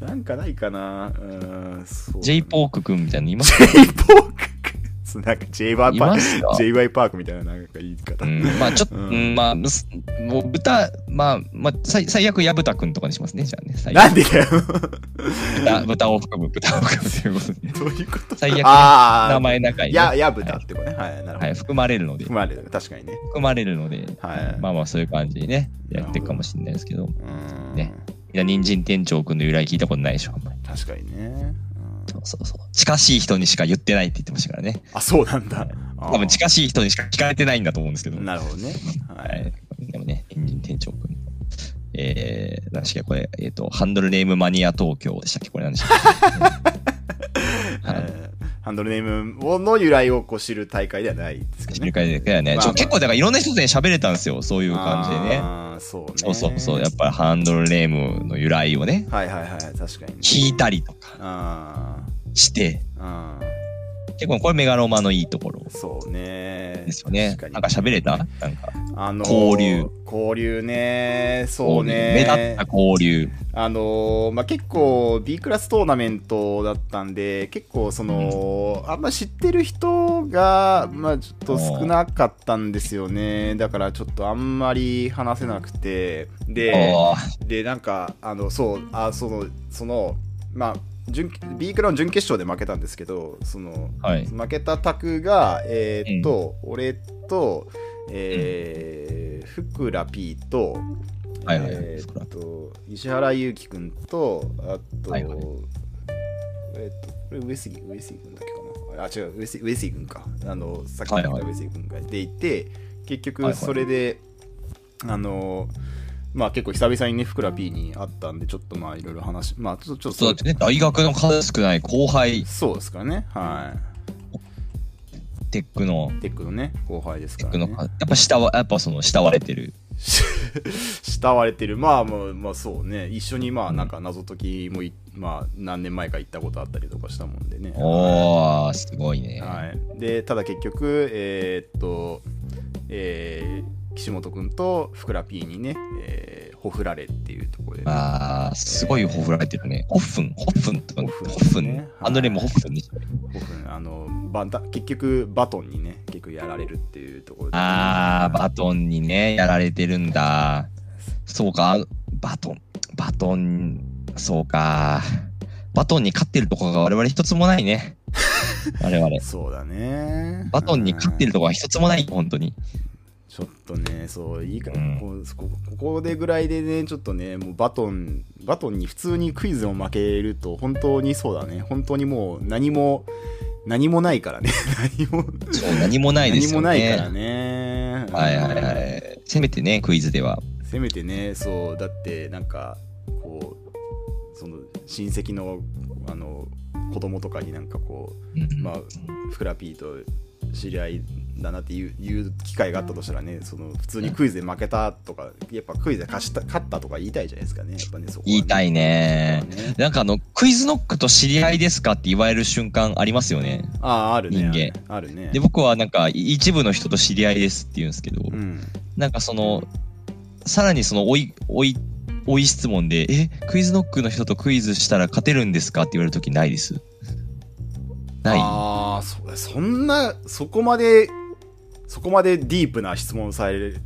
な。なんかないかな？うーん、そう。J ポークくんみたいなのいます J ポーク なんか J ワイいパーク、JY パークみたいななんか言い方。うん、まあちょっと、うんうんまあ、もう豚、まあ、まあ、最最悪、矢豚くんとかにしますね、じゃあね。最悪なんでだよ。豚豚を含む、豚を含むということで。どういうこと？最悪ね名前の中に、ね。や、やぶたってことね。はい、なるほど。はい、含まれるので、含まれる。確かにね。含まれるので、はい。まあまあそういう感じでね、やっていくかもしれないですけど、ねいや、人参店長くんの由来聞いたことないでしょ、あんまり。確かにね。うんそうそう。近しい人にしか言ってないって言ってましたからね。あ、そうなんだ。多分近しい人にしか聞かれてないんだと思うんですけど。なるほどね。は。はいい。でもね、人参店長くん。えー、何でしたっけ？これ、えっ、と、ハンドルネームマニア東京でしたっけ？これ何でしたっけ？ハンドルネームの由来をこう知る大会ではないですけどね。知る会でだよね。ま結構だからいろんな人とね喋れたんですよ。そういう感じでね。そうね。そうそうそう。やっぱりハンドルネームの由来をね、はいはいはい、確かにね。聞いたりとかあして、ーあ結構これメガロマのいいところ。そうね。ですよね。確。に。なんか喋れた？なんか、あの交流。交流ね。そうね。目立った交流。あのーまあ、結構 B クラストーナメントだったんで結構その、あんま知ってる人が、まあ、ちょっと少なかったんですよね。だからちょっとあんまり話せなくて。であでなんかあのそうあそのそのまあ準 B クラの準決勝で負けたんですけどそのあ、はい。負けたタクがえーっと、俺とえーふくら P とはいはいえっと石原裕樹くんとあと、はいはい。えーっとこれ上杉上杉くんだっけかな？あ違う上杉上杉くんか。あのさっき言ったはいはい。上杉くんがでいて、結局はいはい。それで、あのまあ結構久々にねふくら P に会ったんでちょっとまあいろいろ話まあちょっとちょっとそうだってね、大学の数少ない後輩、そうですかね。はテックの、いテックのね後輩ですからね。やっぱ下は、やっぱその慕われてる。慕われてる。まあまあまあそうね。一緒にまあなんか謎解きもい、まあ何年前か行ったことあったりとかしたもんでね。おー、すごいね。はい、でただ結局えーっとえー岸本君とふくら P にね、えーほふられっていうところで、ね、あー、すごいほふられてるね。ホッフン、ホッフンとか、ホホッフンね。アンドレもホッフンでしたね。ほふあのバンタ結局バトンにね結局やられるっていうところで、あー、バトンにね、やられてるんだ。そうか、バトン、バトン、そうか。バトンに勝ってるところが我々一つもないね。我々。そうだねバトンに勝ってるところが一つもない、本当に。ちょっとね、そう、いいか、うんこうこここでぐらいでね、ちょっとね、もうバトン、バトンに普通にクイズを負けると、本当にそうだね、本当にもう何も、何もないからね、何も、そう、何もないですよね。何もないからね。はいはいはい。せめてね、クイズでは。せめてね、そう、だって、なんか、こう、その、親戚の、あの、子供とかになんかこうまあ、フクラピーと知り合いだなっていう機会があったとしたらね、その普通にクイズで負けたとか、やっぱクイズで勝した勝ったとか言いたいじゃないですかね、やっぱね、そこはね言いたいね。ねなんかあの、クイズノックと知り合いですかって言われる瞬間ありますよね。ああ、あるね。人間あるね。で、僕はなんか一部の人と知り合いですって言うんですけど、うん。なんかその、さらにその、追い、追い、追い質問で、え、クイズノックの人とクイズしたら勝てるんですかって言われるときないです？ないああ、そそんな、そこまで、そこまでディープな質問される、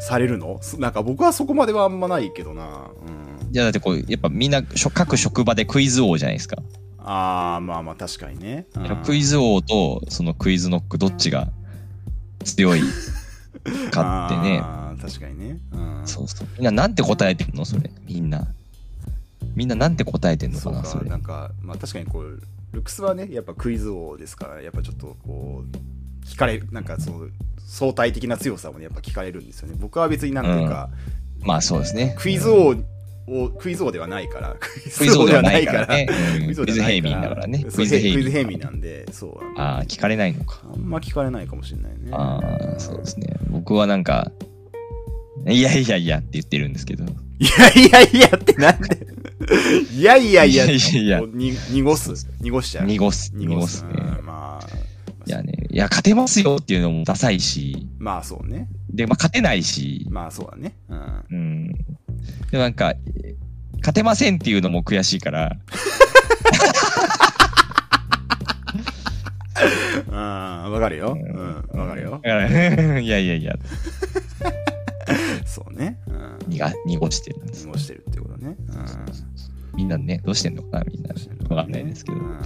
されるの？そなんか僕はそこまではあんまないけどな。うん。いやだってこう、やっぱみんな、各職場でクイズ王じゃないですか。ああ、まあまあ確かにね。うんクイズ王とそのクイズノックどっちが強いかってね。あー確かにね。うん。そうそう。みんななんて答えてんのそれ？みんな。みんななんて答えてんのそうかかなそれな。んか、まあ確かにこう、ルックスはね、やっぱクイズ王ですから、やっぱちょっとこう、聞かれる、なんかその、相対的な強さもね、やっぱ聞かれるんですよね。僕は別になんていうか、まあそうですね。クイズ王を、クイズ王ではないから、ククイズ王ではないからクイズ平民だからね。クイズ平民。民なんで、そう。ああ、聞かれないのか。あんま聞かれないかもしれないね。ああ、そうですね。僕はなんか、いやいやいやって言ってるんですけど。いやいやいやってなんで？いやいやいやいやいやいやこうに濁す濁しちゃう濁す、濁濁すね。うんまあいやね、いや、勝てますよっていうのもダサいし、まあそうね。で、まあ勝てないし、まあそうだね。うん。うん。でもなんか、勝てませんっていうのも悔しいから、うん。わかるよ。うん。わかるよ。だから、いやいやいや、そうね。うん。にが濁してるんです。濁してるってことね。うん。みんなね、どうしてんのかな、みんな。わかんないですけど。うん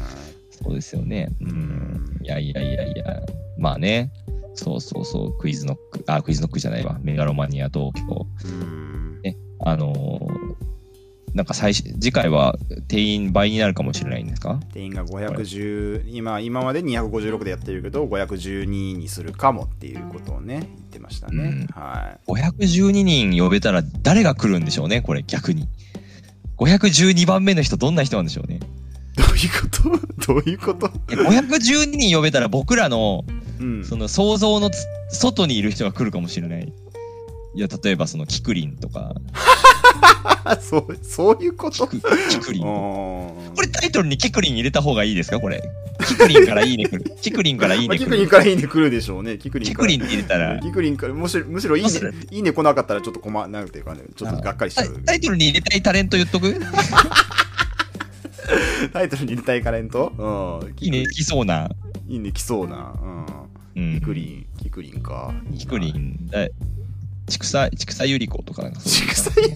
そうですよね。ううんん。いやいやいやいや。まあね。そうそうそう。クイズノック。あ、クイズノックじゃないわ。メガロマニア東京。うんあのーなんか最初、次回は定員倍になるかもしれないんですか？定員が510今今まで256でやってるけど512にするかもっていうことをね言ってましたね、うんは ?512 人呼べたら誰が来るんでしょうねこれ逆に。512番目の人どんな人なんでしょうねいどういうこと？どういうこと？いや512人呼べたら僕らのうんその想像のつ外にいる人が来るかもしれない。いや、例えばそのキクリンとか、あ そうそういうこと？キクリン。ここれタイトルにキクリン入れた方がいいですか？これ。キクリンからいいね来る。キクリンからいいまあ、ね来る。キクリンからいいね来るでしょうね。キクリン。キクリンって入れたら、キクリンから、むしろ、むしろいいねいいね来なかったらちょっと困、なんていうかね、ちょっとがっかりしちゃう。タイトルに入れたいタレント言っとく？タイトルに入れたいカレント？うん。いいね、来そうな。いいね来そうな。ううん。ん。キクリン、キクリンか。いいなキクリ。ン。え、畜産、畜産ゆり子とかなんかそういう畜産ゆり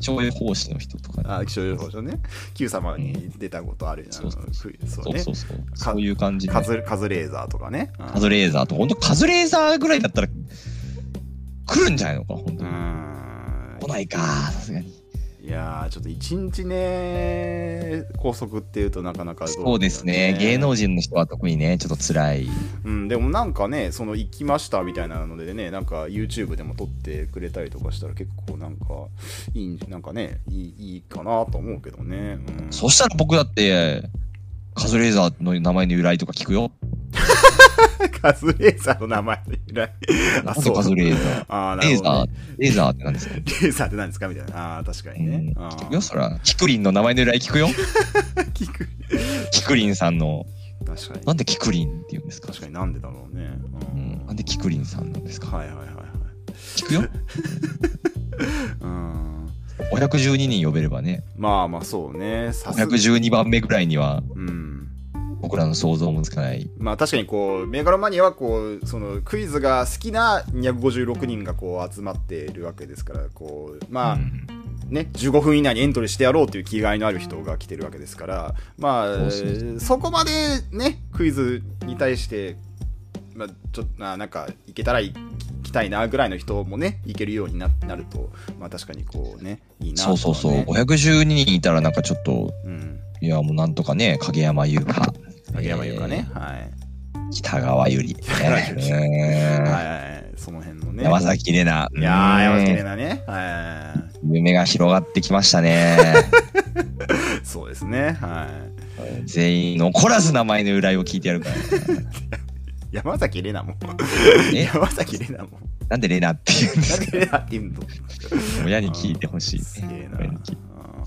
気象予報士の人とかね。あ、気象予報士ね。Q 様に出たことあるうそうクイズそうねそうそうそう。そういう感じで。カズカズレーザーとかね。うんカズレーザーと、本当カズレーザーぐらいだったら、来るんじゃないのか、本当うに。ん来ないか、さすがに。いやーちょっと一日ね拘束っていうとなかなかどそうですね。芸能人の人は特にね、ちょっと辛い。うんでもなんかねその行きましたみたいなのでねなんか YouTube でも撮ってくれたりとかしたら結構なんかいいなんかねいいいいかなと思うけどね、うん、そしたら僕だって、カズレーザーの名前の由来とか聞くよ。カズレーザーの名前の由来。あなんでカズレーザー。あーなレーザーるほどね、レーザーって何ですか？レーザーって何ですか？みたいな。あー確かにね、聞くよ、そら。キクリンの名前の由来聞くよ。聞くキクリンさんの、確かに。なんでキクリンって言うんですか？確かになんでだろうね、ううんん、なんでキクリンさんなんですか？はいはいはいはい。聞くよ。うん512人呼べればね、まあまあそうね。さすが。512番目ぐらいにはうん。僕らの想像もつかない。まあ確かにこうメガロマニアはこうそのクイズが好きな256人がこう集まっているわけですからこうまあ、うん。ね15分以内にエントリーしてやろうという気概のある人が来てるわけですからまあそうそこまでねクイズに対してまあちょっとななんかいけたらいたいなぐらいの人もねいけるようにななるとまあ確かにこうねいいなねそうそうそう。512人いたらなんかちょっと、うんいやもうなんとかね、影山優香。影山優香ね、はいえー。北川ゆり。川ゆりねはいはいはいその辺のね山崎怜奈。いやー、山崎うん怜奈ね。は夢が広がってきましたね。い。そうですね。は全員残らず名前の由来を聞いてやるから。い。山崎怜奈も。え？山崎怜奈も。なんでレナって言うんですか？なんで怜奈って言うの親に聞いてほしい。すげえな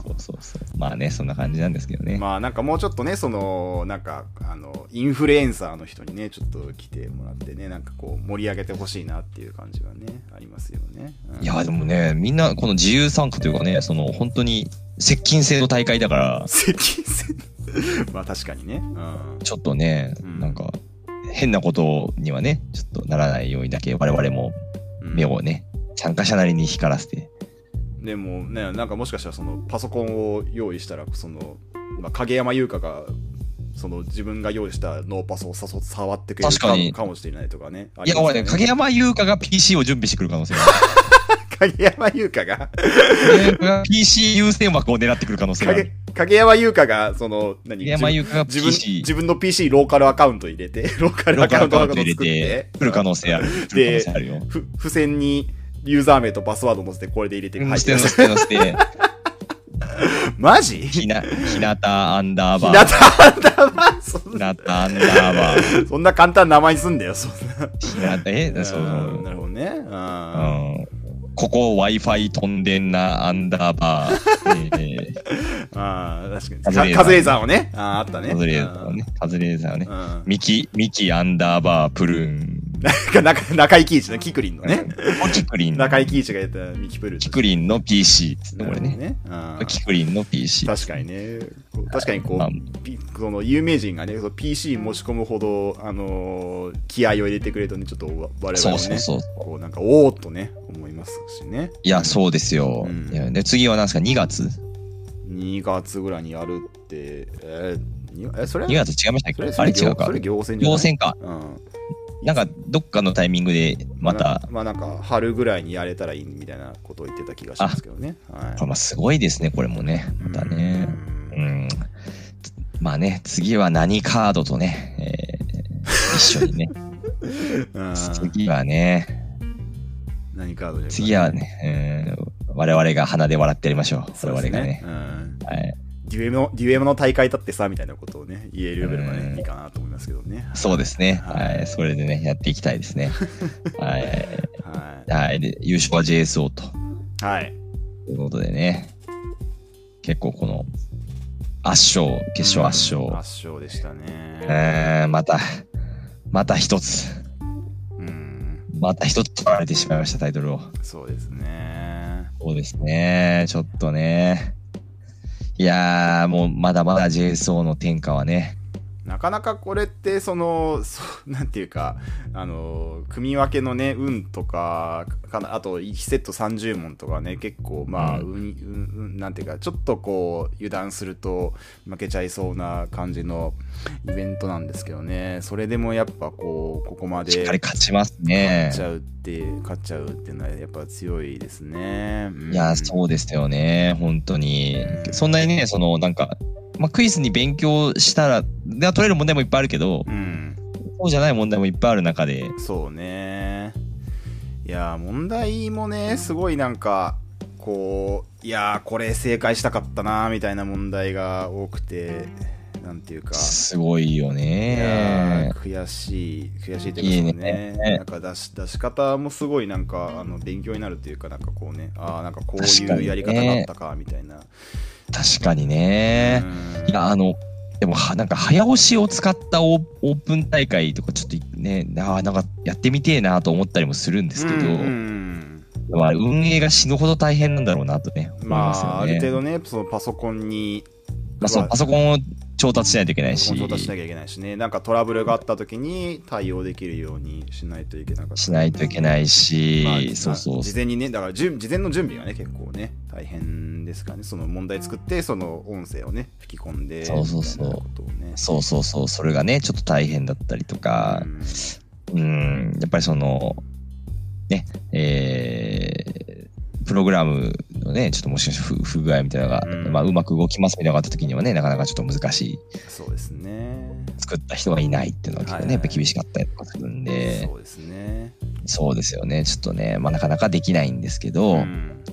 そうそうそう。まあね、そんな感じなんですけどね。まあなんかもうちょっとね、その、なんか、あの、インフルエンサーの人にね、ちょっと来てもらってね、なんかこう、盛り上げてほしいなっていう感じはね、ありますよね。うんいや、でもね、みんなこの自由参加というかね、その本当に接近制の大会だから、接近戦 まあ確かにね。うん。ちょっとね、うんなんか、変なことにはね、ちょっとならないようにだけ我々もうん目をね、参加者なりに光らせて。でもね、なんかもしかしたらそのパソコンを用意したら、その、まあ、影山優香が、その自分が用意したノーパスを誘触ってくれる確かもしれないとかね。いや、俺、影影山優香が PC を準備してくる可能性がある。影山優香が、PC 優先枠を狙ってくる可能性があ影る。影山優香が、その、何？影山優香が自分自分の PC ローカルアカウント入れて、ローカルアカウント作ってて、来る可能性ある。来る可能性あるよ。ふ付箋にユーザー名とパスワード載せてこれで入れてうん入ってる捨ての捨て。マジ？ひな、ひなたアンダーバひなー。たあんだまそんひななたアンダーバー。そんな簡単な名前にすんだよそんなひなた、え？そうなるほどね。う。ん。ここ Wi-Fi 飛んでんなアンダーバー。え ーああ、確かに。カカズレーザーをね。ああ、あったね。カズレーザーをね。カズレーザーをねミキ、ミキアンダーバープルーン。なんか中中井貴一のキクリンのね。キクリン。中井貴一がやったミキプルキクリンの PC ですね、これね。キクリンの PC。確かにね。確かにこまあう、ピその有名人がね、その PC 持ち込むほど、あのー気合を入れてくれるとね、ちょっと我々もね、そうそうそう。こうなんか、おーっとね、思いますしね。いや、そうですよ。うんで次は何ですか ?2 月2月ぐらいにやるって、えー、にえそれ ?2 月違いましたっけ？あれ違うかそれ行政か。うん。なんか、どっかのタイミングで、また、まあなんか春ぐらいにやれたらいいみたいなことを言ってた気がしますけどね。はいまあすごいですね、これもね。またね。うん。まあね、次は何カードとね、えー一緒にね。次はね、何カードで次はね、えー我々が鼻で笑ってやりましょう。そう我々がね。うんはい。デュエモデュエモの大会だってさみたいなことをね言えるレベルがうんねいいかなと思いますけどね。そうですね。はいはい。それでね、やっていきたいですね。はい。ははい。で、優勝は JSO と。い。はい。ということでね、結構この、圧勝、決勝圧勝。うん圧勝でしたね。えー、また、また一つ、うん、また一つ取られてしまいました、タイトルを。そうですね。そうですね、ちょっとね。いやー、もうまだまだ JSO の天下はね、なかなかこれってそのなんていうかあの組み分けのね運とかかなあと1セット30問とかね結構まあ、う運運運なんていうかちょっとこう油断すると負けちゃいそうな感じのイベントなんですけどねそれでもやっぱこうここまでしっかり勝ちます勝ねっ。ちゃうって勝っちゃうっていうのはやっぱ強いですね。うんいや、そうですよね、本当にう。んそんなにね、その、なんか、まあ、クイズに勉強したら、で取れる問題もいっぱいあるけど、うん。そうじゃない問題もいっぱいある中で、そうね。いやー、問題もね、すごいなんか、こう、いやー、これ正解したかったなーみたいな問題が多くて、なんていうか、すごいよねー。悔しい、悔しいというか、ね、ねなんか出し出し方もすごいなんか、あの勉強になるというか、なんかこうね、ああ、なんかこういうやり方があったか、みたいな。確かにね。うんいや、あの、でもは、なんか早押しを使ったオーオープン大会とか、ちょっとね、あーなんかやってみてえなと思ったりもするんですけど、運営が死ぬほど大変なんだろうなとね、まますよね。あ、ある程度ね、そのパソコンに、まあ、そうパソコンを調達しないといけないし。調達しなきゃいけないしね、なんかトラブルがあった時に対応できるようにしないといけなかった。しないといけないし、まあそうそう事前にね、だから準事前の準備がね、結構ね、大変ですからね、その問題作って、その音声をね、吹き込んで、そうそうそう。そうそうそう、それがね、ちょっと大変だったりとか。う、ん。うん、やっぱりその、ね、えープログラムのね、ちょっともしかして不不具合みたいなのが、うんまあ、うまく動きますみたいなのがあった時にはね、なかなかちょっと難しい、そうですね。作った人がいないっていうのは結構ね、はいはいやっぱ厳しかったりとかするんで、そうですね。そうですよね、ちょっとね、まあ、なかなかできないんですけど、うん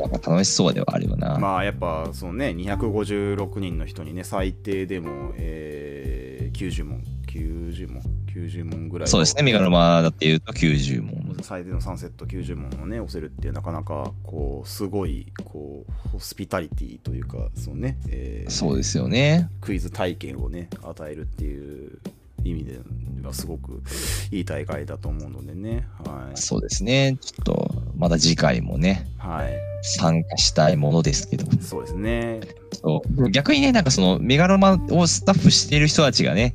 なんか楽しそうではあるよな。まあやっぱそのね256人の人にね最低でも、えー、90問90問90問ぐらいそうですね、メガロマだっていうと90問。最低の3セット90問をね押せるっていうなかなかこうすごいこうホスピタリティというかそのね、えーそうですよね。クイズ体験をね与えるっていう意味ではすごくいい大会だと思うのでねはい、そうですね。ちょっと、まだ次回もね、はい、参加したいものですけど。そうですねそう逆にね、なんかそのメガロマをスタッフしている人たちがね、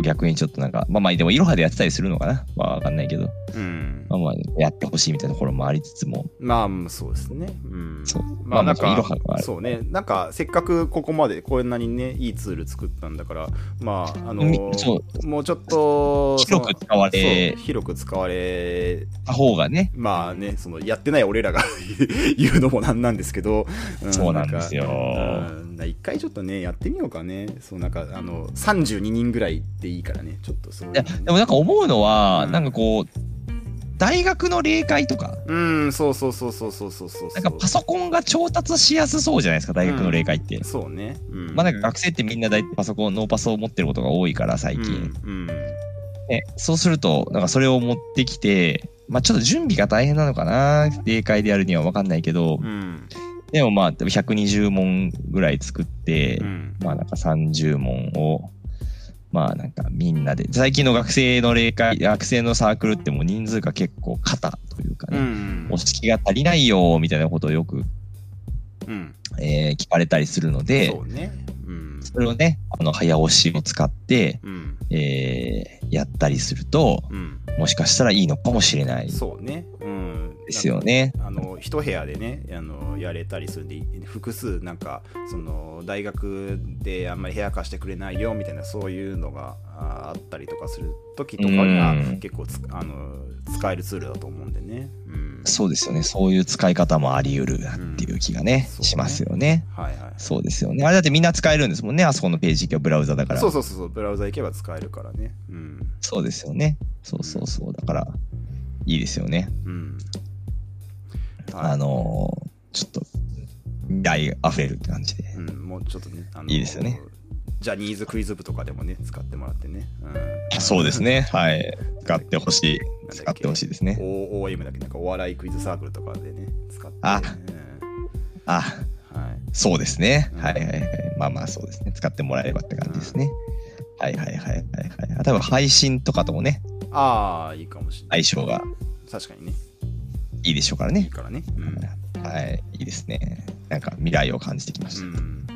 逆にちょっとなんか、まあまあ、でも、いろはでやってたりするのかな。まあわかんないけど、うん。まあまあ、やってほしいみたいなところもありつつも、まあそうですね。うん。そう。まあなんかある。そうね。なんかせっかくここまでこんなにねいいツール作ったんだからまああのみそう。もうちょっと広く使われ広く使われた方がね、まあねそのやってない俺らが 言うのもなんなんですけど、そうなんですよ。一回ちょっとねやってみようかね。そうなんかあの32人ぐらいでいいからね。ちょっとそういや、でもなんか思うのは、うん。なんかこう、大学の例会とか、うんそうそうそうそうそうそうそうなんかパソコンが調達しやすそうじゃないですか、大学の例会って。そうね、うん、まあなんか学生ってみんな大体パソコン、ノーパソを持ってることが多いから、最近。うんうん。ね、そうすると、なんかそれを持ってきて、まあちょっと準備が大変なのかな、例会でやるには分かんないけど、うん。でもまあ120問ぐらい作って、うん。まあなんか30問を、まあなんかみんなで、最近の学生の例会、学生のサークルってもう人数が結構肩というかうね、ん。お式が足りないよみたいなことをよく、うん。えー聞かれたりするのでそ、うね。うん。それをね、あの早押しを使って、うん。えーやったりすると、うん。もしかしたらいいのかもしれない。でそうね。うんすよね。あの一部屋でねあのやれたりするんで複数なんかその大学であんまり部屋貸してくれないよみたいなそういうのがああったりとかする時とかにはうん結構つあの使えるツールだと思うんでね、うん、そうですよね。そういう使い方もあり得るなっていう気がね、うんしますよね。はいはいそうですよね。あれだってみんな使えるんですもんね。あそこのページ行けばブラウザだから。そうそうそうそうブラウザ行けば使えるからねうんそうですよね。そうそうそう。だから、いいですよね。うんはいあのーちょっと、未来溢れるって感じで。うん、もうちょっとね、あのいいですよね。ジャニーズクイズ部とかでもね、使ってもらってね。うん、そうですね。はい。使ってほしい。使ってほしいですね。O- OM だっけ？なんかお笑いクイズサークルとかでね、使って、あうんあ、はい。そうですね。うんはいはいはい。まあまあそうですね。使ってもらえればって感じですね。はいはいはいはいはい。あ多分配信とかともね、ああ、いいかもしれない。相性が確かにね。いいでしょうからね。いいからね。うん。はい、いいですね。なんか未来を感じてきましうん。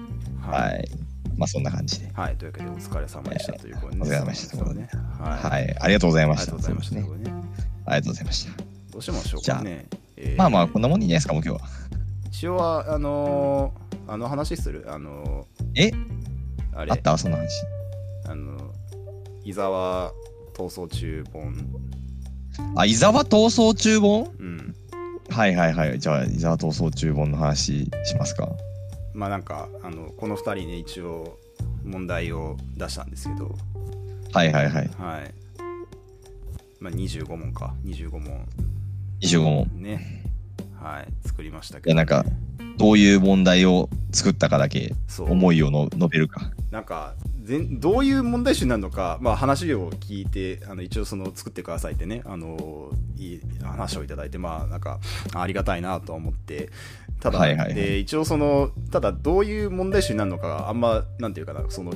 た。は。はいい。まあそんな感じで。はい。というわけで、お疲れ様でしたということで、お疲れ様でしたそうね。はい。はい。ありがとうございあました。りがとうございました。ね。ありがとうございました。どうしましょうかね。えーまあまあ、こんなもんでいいんじゃないですか、もう今日は。一応は、あのー、あの話する？あのえ？ー、あれあった？そんな話。あの、伊沢逃走中本。あ、伊沢逃走中本？うん。はいはいはい。じゃあ、伊沢逃走中本の話しますか。まあなんか、あの、この2人ね、一応、問題を出したんですけど、はいはいはい。はい。まあ25問か、25問。25問。ね。はい、作りましたけど、いやなんかどういう問題を作ったかだけ思いをの述べるか。なんか全どういう問題集になるのか、まあ、話を聞いてあの一応その作ってくださいってねあのいい話をいただいてまあなんかありがたいなとは思って。ただ、はいはいはい。で一応そのただどういう問題集になるのかあんまなんていうかなその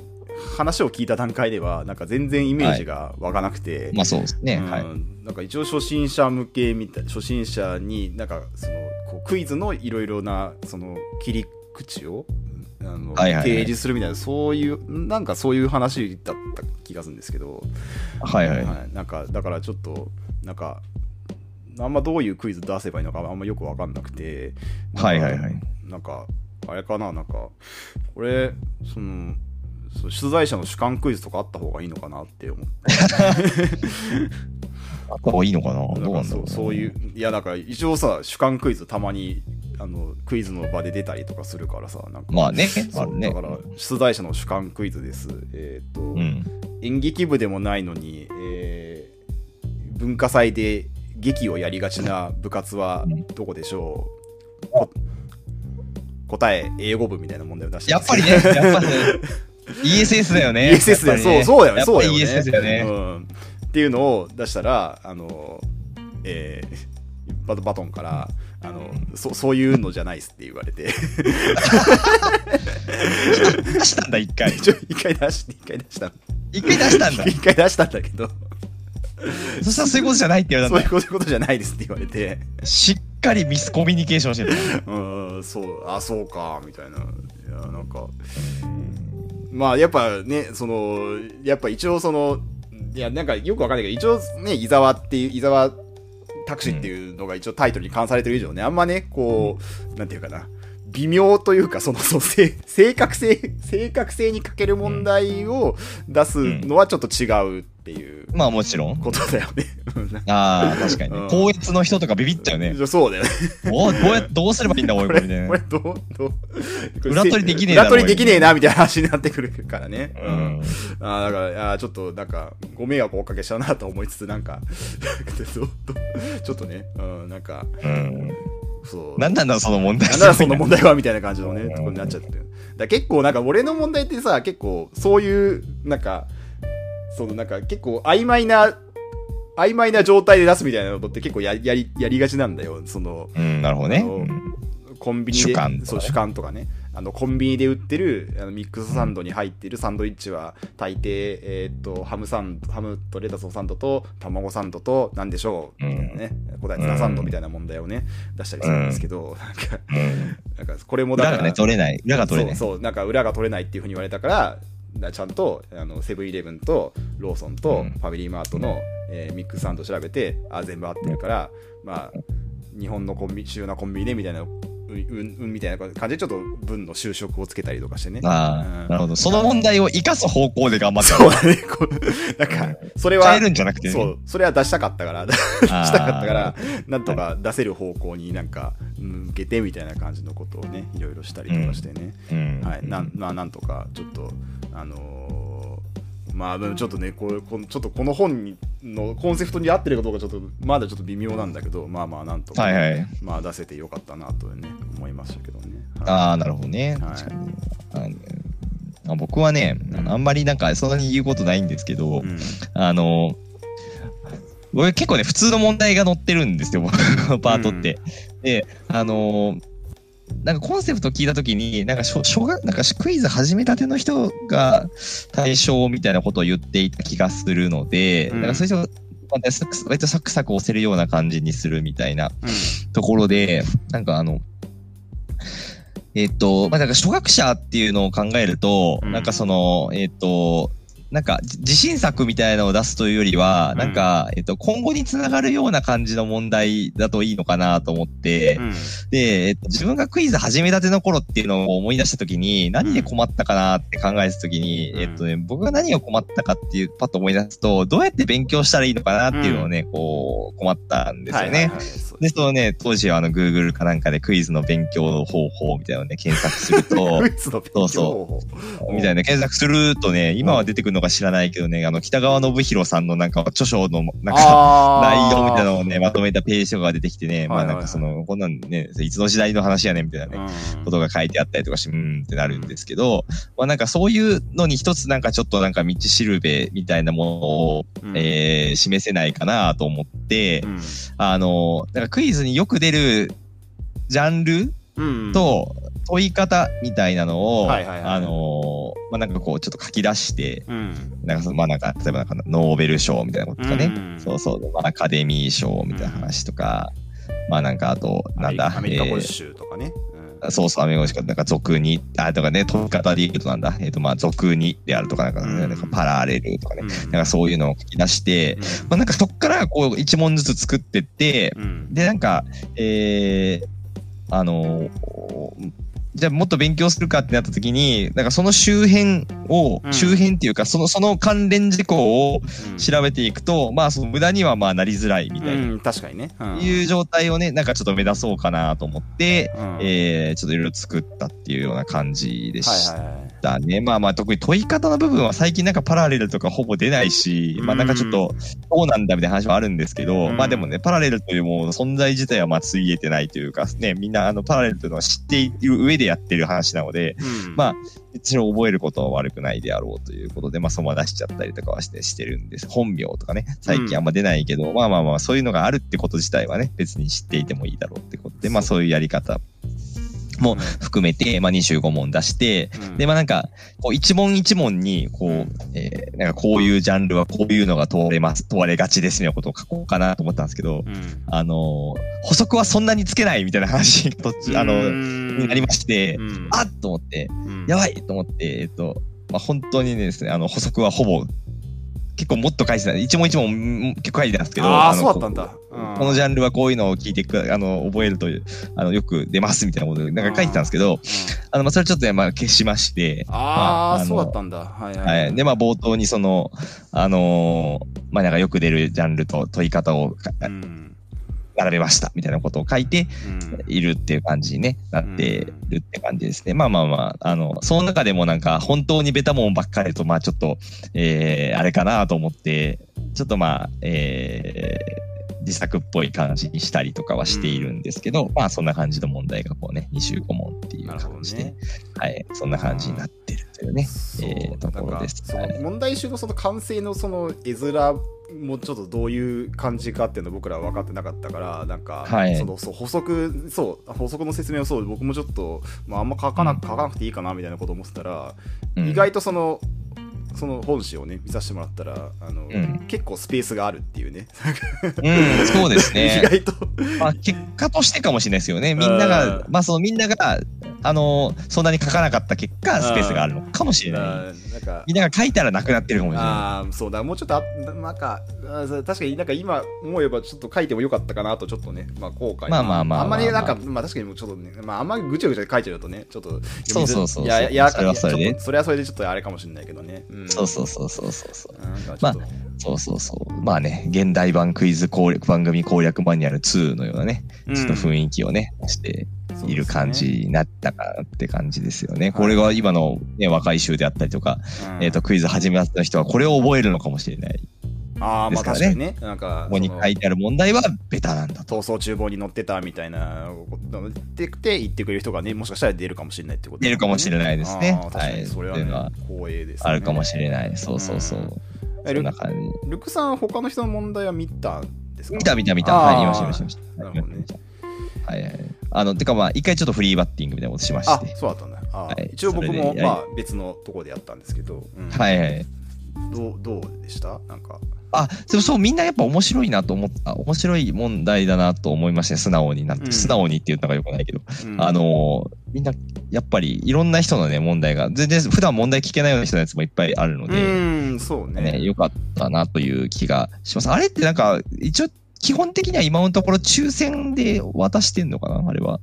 話を聞いた段階ではなんか全然イメージが湧かなくて、まあそうですね。うん。はい。なんか一応初心者向けみたい初心者になんかそのこうクイズのいろいろなその切り口をあの、はいはいはい提示するみたいなそういうなんかそういう話だった気がするんですけど、はいはい。はいなんかだからちょっとなんかあんまどういうクイズ出せばいいのかあんまよく分かんなくてはいはいはい。なんかあれかななんかこれそのそう出題者の主観クイズとかあった方がいいのかなって思って あった方がいいのかな？どうなんかそう。そういういやだから一応さ主観クイズたまにあのクイズの場で出たりとかするからさなんかまあね、あるね。だから出題者の主観クイズですえっ、と、うん。演劇部でもないのに、えー文化祭で劇をやりがちな部活はどこでしょう、こ答え英語部みたいな問題を出してやっぱりね、やっぱりね、ESS だよね。ESS だよ、そうそうだよね、そうだよね。ESS だよね。うん。っていうのを出したら、あの、えーバトバトンから、あの、そそういうのじゃないっすって言われて、出したんだ、一回。一回出して、一回出した。一回出したんだ。一回出したんだけど、そしたらそういうことじゃないって言われたそういう。ことじゃないですって言われて、しっかりミスコミュニケーションしてた。うん、そう、あ、そうか、みたいな。いや、なんか、まあ、やっぱね、その、やっぱ一応その、いや、なんかよくわかんないけど、一応ね、伊沢っていう、伊沢タクシーっていうのが一応タイトルに関されてる以上ね、あんまね、こう、なんていうかな、微妙というか、その、その正 正確性、正確性に欠ける問題を出すのはちょっと違うっていうまあもちろん。ことだよね。ああ、確かにうんね。高越の人とかビビっちゃうね。そうだよね。おどうやどうすればいいんだ、おい、これ、これみたいなこれ。どう、どう、裏取りできねえな裏取りできねえな、みたいな話になってくるからね。う。ん。あーだから、あーちょっとなんか、ご迷惑をおかけしたなと思いつつ、なんか、ちょっとね、うん、なんか、うん。そう。なんなんだ、その問題？なんならその問題は？みたいな感じのね、うんところになっちゃってる。だ結構なんか俺の問題ってさ、結構そういう、なんか、そのなんか結構曖昧な、曖昧な状態で出すみたいなのって結構ややりやりがちなんだよ。その、うん、なるほどね。コンビニで主観そう主観とかねあのコンビニで売ってるあのミックスサンドに入ってるサンドイッチは大抵、えーっとハムサンドハムとレタスのサンドと卵サンドと何でしょうみたいなね、答えツナサンドみたいな問題をね出したりするんですけど、なんかうん。なんかこれもだから裏がね、取れない。裏が取れない。そうそうなんか裏が取れないっていうふうに言われたからだちゃんとあのセブンイレブンとローソンとうん。ファミリーマートの、えーミックスサンド調べてあ全部合ってるから、まあ日本のコンビ主要なコンビニでみたいなううんうんみたいな感じでちょっと文の就職をつけたりとかしてね。あうん。あ、なるほど。その問題を生かす方向で頑張ってそうだね。こうなんかそれは変えるんじゃなくてね。そう。それは出したかったから出 したかったからあなんとか出せる方向になんか向けてみたいな感じのことをねいろいろしたりとかしてね、うん。はい、なんまあなんとかちょっとあのーまあちょっとねこうこのちょっとこの本にのコンセプトに合ってるかどうかちょっとまだちょっと微妙なんだけどまあまあなんとか、はいはい。まあ出せてよかったなとね思いましたけどね。はいああ、なるほどね。はい。あ僕はね、あんまりなんかそんなに言うことないんですけど、うんあの、僕結構ね、普通の問題が載ってるんですよ、僕のパートって。で、あの、なんかコンセプト聞いたときに、なんか小小学、なんかクイズ始めたての人が対象みたいなことを言っていた気がするので、うん。なんかそういう人割とサクサク押せるような感じにするみたいなうん。ところで、なんかあの、えっ、と、まあ、なんか初学者っていうのを考えると、うん。なんかその、えっ、と、なんかじ自信作みたいなのを出すというよりは、うん。なんか、えっ、と、今後につながるような感じの問題だといいのかなと思って、うん。で、えっと、自分がクイズ始めたての頃っていうのを思い出したときに、何で困ったかなって考えたときに、うん。えっとね、僕が何が困ったかっていう、パッと思い出すと、どうやって勉強したらいいのかなっていうのをね、こう、困ったんですよね。で、そのね、当時はあの、Google かなんかでクイズの勉強方法みたいなのをね、検索すると ク、イズの勉強方法。みたいな。検索するとね、今は出てくるのか知らないけどね、あの、北川信弘さんのなんか著書の、なんか、内容みたいなのをね、まとめたページとかが出てきてね、まあなんかその、こんなんね、いつの時代の話やねんみたいなね、うん。ことが書いてあったりとかして、うーんってなるんですけど、まあなんかそういうのに一つなんかちょっとなんか道しるべみたいなものを、うん。えー示せないかなと思って、うん。あの、なんかクイズによく出るジャンルうん。と問い方みたいなのを、はいはいはい。あの、まあなんかこうちょっと書き出して、うん。なんかその、まあなんか、例えばなんかノーベル賞みたいなこととかね、うん。そうそう、まあアカデミー賞みたいな話とか、まあなんかあと、なんだ、アメリカえー語集とかね。そうそう、アメリカ語しか、なんか俗に、あ、とかね、問い方で言うとなんだ、えっ、とまあ俗にであるとか、なんか,、うん。なんかパラレルとかね、うん。なんかそういうのを書き出して、まあなんかそっからこう一問ずつ作ってって、うん。で、なんか、えー、あのじゃあもっと勉強するかってなった時に、なんかその周辺を、うん。周辺っていうか、その、その関連事項をうん。調べていくと、まあその無駄にはまあなりづらいみたいな、うん確かにね。うん。いう状態をね、なんかちょっと目指そうかなと思って、うん。えー、ちょっといろいろ作ったっていうような感じでしはいはいはいたね。まあまあ特に問い方の部分は最近なんかパラレルとかほぼ出ないし、まあなんかちょっとどうなんだみたいな話はあるんですけど、うん。まあでもね、パラレルというものの存在自体はまあついえてないというか、ね、みんなあのパラレルというのは知っている上でやってる話なので、うん。まあ一応覚えることは悪くないであろうということで、まあそのまま出しちゃったりとかはしてしてるんです。本名とかね、最近あんま出ないけど、まあまあまあそういうのがあるってこと自体はね、別に知っていてもいいだろうってことで、まあそういうやり方も含めて、まあ25問出して、うん。で、まあなんか、こう一問一問に、こう、えー、なんかこういうジャンルはこういうのが問われます、問われがちですみたいなことを書こうかなと思ったんですけど、うん。あのー補足はそんなにつけないみたいな話が途中、あの、になりまして、うん。あっと思って、うん。やばいと思って、えっと、まあ、本当にですね、あの、補足はほぼ、結構もっと書いてた、一問一問うん結構書いてたんですけど、ああのそうだったんだ。ここのジャンルはこういうのを聞いてく、あの、覚えるという、あの、よく出ますみたいなことで、なんか書いてたんですけど、あの、まあ、それちょっとね、まあ、消しまして、あまあそうだったんだ。はいははい。い。で、まあ、冒頭にその、あのーまあ、なんかよく出るジャンルと問い方をかうん並べました、みたいなことを書いてうん。いるっていう感じに、ね、なってるって感じですね。まあまあまあ、あの、その中でもなんか、本当にベタもんばっかりと、まあちょっと、えー、あれかなと思って、ちょっとまあ、えー、自作っぽい感じにしたりとかはしているんですけど、まあそんな感じの問題がこうね、25問っていう感じで、ね。はい、そんな感じになってるというね。えーところです。問題集のその完成のその絵面もちょっとどういう感じかっていうの僕らは分かってなかったからなんか、はい。そのそう補足そう補足の説明をそう僕もちょっと、まあ、あんま書かな書かなくていいかなみたいなことを思ってたら、うん。意外とそのその本誌をね見させてもらったらあの、ん。結構スペースがあるっていうね。うん、そうです意ね。外と。まあ、結果としてかもしれないですよね。みんなが、まあ、そのみんなが、あの、そんなに書かなかった結果、スペースがあるのかもしれない。なんかみんなが書いたらなくなってるかもしれない。ああそうだもうちょっとあなんか確かになんか今思えばちょっと書いてもよかったかなとちょっとねまあ後悔。まあまあまあまああ。んまりなんかまあ確かにもうちょっとねまああんまりぐちゃぐちゃ書いちゃうとねちょっとそうそうそういやいやそれはそれで。ちょっとそれはそれでちょっとあれかもしれないけどね、うん、そうそうそうそうそうそう。なんかちょっと、そうそうそう。まあね、現代版クイズ攻略番組攻略マニュアル2のようなね、うんちょっと雰囲気をね、出している感じになったかなって感じですよね。いこれが今の、ね、若い衆であったりとか、うんえっ、と、クイズ始めた人はこれを覚えるのかもしれない。ああまあ確かにねなんかここに書いてある問題はベタなんだと。逃走厨房に乗ってたみたいなこと言ってくて言ってくれる人がねもしかしたら出るかもしれないってこと、出るかもしれないですねはいにそれは,、ね光栄です、ね、あるかもしれない。そうそうそう。うんそんな感じ。ルクさん他の人の問題は見たんですか？見た見た見た。はい、見ました見ました。なるほどねはいはい。あの、てかまあ、一回ちょっとフリーバッティングみたいなことしましあて。そうだったんだあ、はい一応僕もまあ別のところでやったんですけど、うんはいはい。どうどうでした？なんかあ、でもそう、みんなやっぱ面白いなと思った、面白い問題だなと思いましたね、素直になって。うん素直にって言ったのがよくないけど。うんあのーみんな、やっぱりいろんな人のね、問題が、全然普段問題聞けないような人のやつもいっぱいあるのうで、ーんそうねね、よかったなという気がします。あれってなんか、一応、基本的には今のところ抽選で渡してんのかなあれは。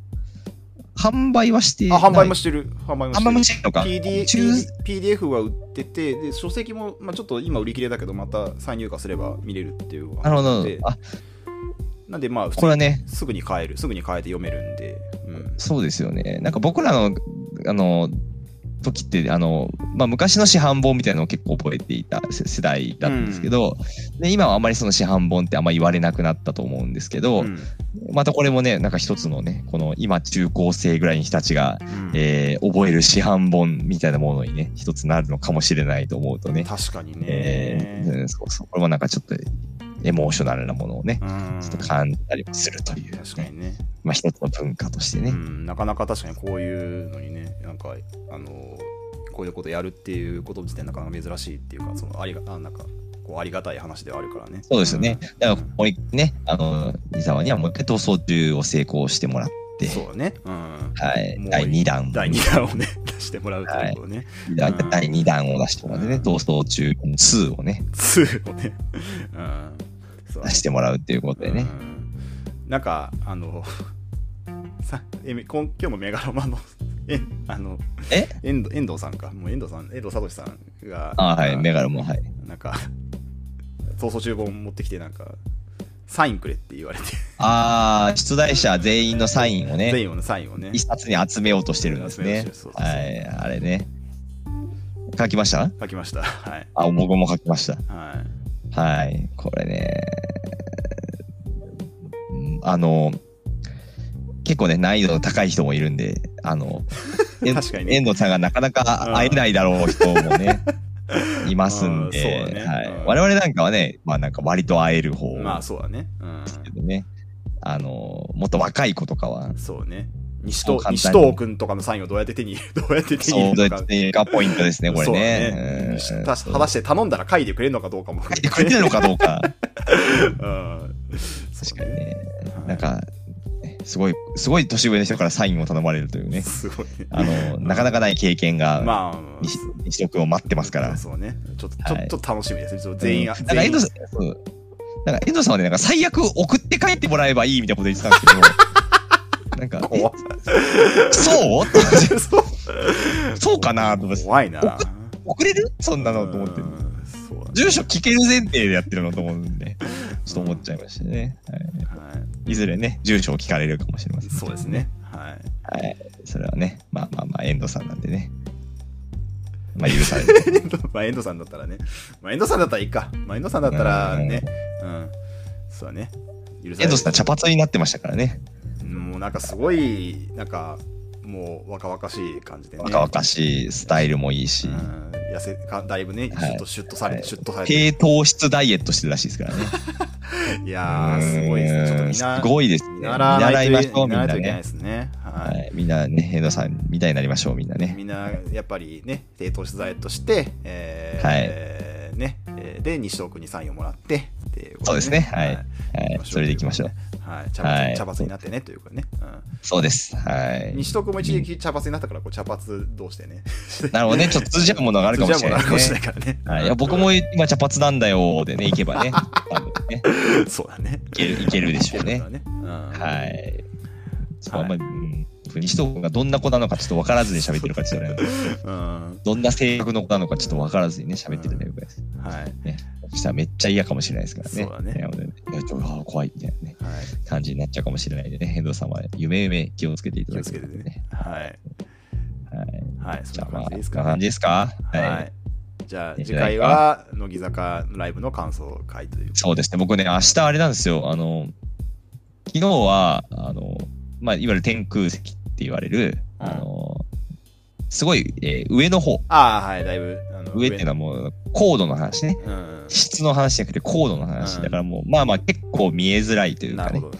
販売はして。あ販売もしてる販売も販売もししててんのか。る PD 抽 PDF は売っててで書籍も、まあ、ちょっと今売り切れだけどまた再入荷すれば見れるっていうなるほどで。あ、なんでまあこれはね、すぐに買えるすぐに買えて読めるんで、うん、そうですよね。なんか僕らの、あの、時って、あの、まあ、昔の市販本みたいなのを結構覚えていた世世代だったんですけど、で今はあんまりその市販本ってあんま言われなくなったと思うんですけど、うん。またこれもね、なんか一つのね、この今中高生ぐらいの人たちが、うん。えー覚える市販本みたいなものにね、一つなるのかもしれないと思うとね、確かにね、えーうんそうそう、これもなんかちょっとエモーショナルなものをね、うん。ちょっと感じたりもするという、確かにね。まあ一つの文化としてね。うん、なかなか確かにこういうのにねなんかあのこういうことやるっていうこと自体なかなか珍しいっていうかそのありがあなんかこうありがたい話ではあるからね。そうですよね。だから、うんもう一回ね、あの、伊沢にはもう一回逃走中を成功してもらって、そうね、うん、はい。第2弾。第2弾をね 出してもらうということね、第うん。第2弾を出してもらってね、うん。逃走中2をね、2をね、うん、出してもらうっていうことでね。うん。なんかあの さえめ今今日もメガロマンの えあのえ？遠藤遠藤さんか。もう遠藤さん遠藤聡さんがあはい、メガロも、はい。なんか逃走中本持ってきてなんかサインくれって言われて、あー、出題者全員のサインをね、全員のサインをね。一冊に集めようとしてるんですね。はい、あれね。書きました？書きました。はい。あ、僕も書きました。はいはい、これね。うんあの、結構ね、難易度の高い人もいるんで、あの、確かに。ね遠藤さんがなかなか会えないだろう人もね、いますんうんで、ね。はい。うん。我々なんかはね、まあなんか割と会える方まあそうだね。うん。ね、あの、もっと若い子とかは、そうね西東西東君とかのサインをどうやって手に どうやって手に入れるのかどう。やってがポイントですね、これね。うんた果たして頼んだら書いてくれるのかどうかも書いてくれてるのかどうか。うん。確かにね。はい。なんか、すごい、すごい年上の人からサインを頼まれるというね。すごい。ねあの、なかなかない経験が、まあ西西尾君を待ってますから。そうね。ちょっとちょ,、っと楽しみですね。ちょっと全員、うん。なんか遠藤さん、なんか遠藤さんはね、なんか最悪送って帰ってもらえばいいみたいなこと言ってたんですけど、なんか、怖そう？そう？かなと思って、怖いな送れる？そんなの？と思って住所聞ける前提でやってるのと思うんで、ちょっと思っちゃいましたね。はいはいずれね、住所を聞かれるかもしれません。い、そうですね。はい。はい。それはね、まあまあまあ、遠藤さんなんでね。まあ、許される。まあ、遠藤さんだったらね。まあ、遠藤さんだったらいいか。まあ、遠藤さんだったらね。うん。そうだね。許される遠藤さん茶髪になってましたからね。もうなんかすごい、なんか、もう若々しい感じでね。若々しい、スタイルもいいしう、ん。痩せか、だいぶね、ちはいょっとシュッとされて、はいシュッとされて。低糖質ダイエットしてるらしいですからね。いやー、すごいですね。ちょっとみんすな、ごいですね。見見習いましょう、みんなねね。は。はいい。みんなね、遠藤さんみたいになりましょう、みんなね。みんな、やっぱりね、低糖質ダイエットして、えーね、えーで、西東君にサインをもらって、そうですねはいはい。それでいきましょう。。はい。茶はい髪茶髪になってね、というかね。うんそうです。はい。西東君も一時期茶髪になったから、こう茶髪同士でね。なるほどね。ちょっと通じ合うものがあるかもしれない通じ合うものあるかもしれね。ないからね。はい、いや僕も今茶髪なんだよでね、行けばね、多分ね、そうだね。いけるいけるでしょうね。ね。うんはい。ちょっとあんまはり、うん西東君がどんな子なのかちょっと分からずに喋ってるから、ちょっとね、うん。どんな性格の子なのかちょっと分からずにね、喋ってるね、僕です。はい。ね。そしたらめっちゃ嫌かもしれないですからね。そうだねいや、いやちょっと怖いみたいなね、はい。感じになっちゃうかもしれないんでね、遠藤さんは夢夢気をつけていた気だきたいをつけてね。はい。はい。はい。じゃあまあ、感じですかねこんな感。じですか？ははい。い。じゃあ、いいん次回は、乃木坂のライブの感想会という。そうですね。僕ね、明日あれなんですよ。あの、昨日は、あの、まあ、いわゆる天空石って言われる、うんあの、すごい、えー上の方。ああ、はい、だいぶ。上っていうのはもう、高度の話ね。うん。質の話じゃなくて高度の話。うんだからもう、まあまあ結構見えづらいというかね。なるほど。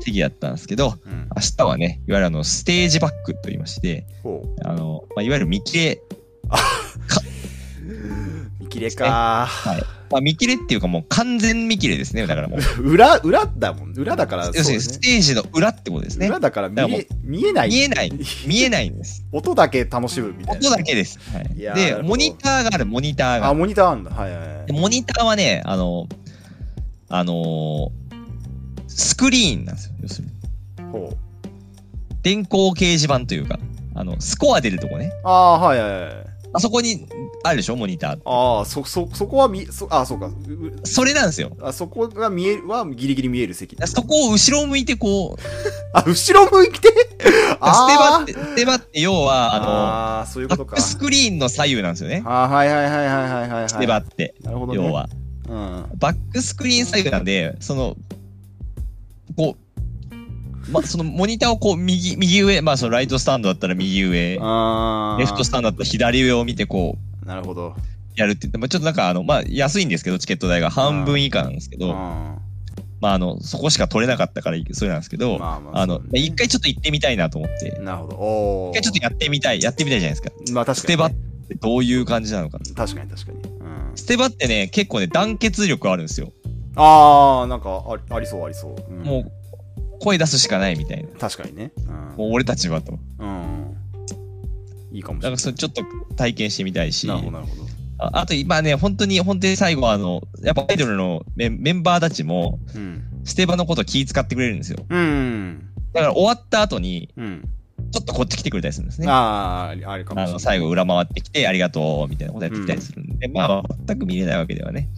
席だったんですけど、うん。明日はね、いわゆるあの、ステージバックと言いまして、ほあの、まあ、いわゆる見切れ、う。見切れかはい。まあ、見切れっていうかもう完全見切れですね。だからもう、裏、裏だもん。裏だから、要するにステージの裏ってことですね。裏だから見だからもえ見えない。見えない。見えないんです。音だけ楽しむみたいな。音だけです。はいい、で、やーなるほどモニターがある、モニターあ、が。モニターあんだ。はいはいはいで。モニターはね、あの、あのースクリーンなんですよ。要するに。ほう。電光掲示板というか、あの、スコア出るとこね。ああ、はいはいはい。あそこにあるでしょ、モニター。ああ、そ、そ、そこは見、そ、あそうか。うそれなんですよ。あそこが見える、はギリギリ見える席。そこを後ろを向いてこう、あ、後ろ向いて？ステバあって、ステバって要は、あの、あそういうことかバック。スクリーンの左右なんですよね。あーはいはいはいはいはいはい。ステバって、なるほどね。要は。うん。バックスクリーン左右なんで、その、こう、ま、そのモニターをこう右、右上、まあそのライトスタンドだったら右上、ああ。レフトスタンドだったら左上を見てこう、なるほど。やるって言って、まあ、ちょっとなんかあの、まあ安いんですけど、チケット代が半分以下なんですけど、うん。まああの、そこしか取れなかったからそれなんですけど、まあまああの一回ちょっと行ってみたいなと思って、なるほど。一回ちょっとやってみたい、やってみたいじゃないですか。まあ確かに、ステバってどういう感じなのか。確かに確かに。うん。ステバってね、結構ね、団結力あるんですよ。ああ、なんかありありそうありそう。うんもう、声出すしかないみたいな。確かにね。もう俺たちはと。うん。うん。いいかもしれない。だからそれちょっと体験してみたいし、なるほどなるほど。ああと、今ね、本当に、本当に最後は、あの、やっぱアイドルのメンメンバーたちも、うん。ステバのこと気遣ってくれるんですよ。うん。だから終わった後に、うん。ちょっとこっち来てくれたりするんですね。あああ、あれかもしれない。の、最後裏回ってきて、ありがとう、みたいなことやってきたりするんで、まあ、全く見れないわけではね、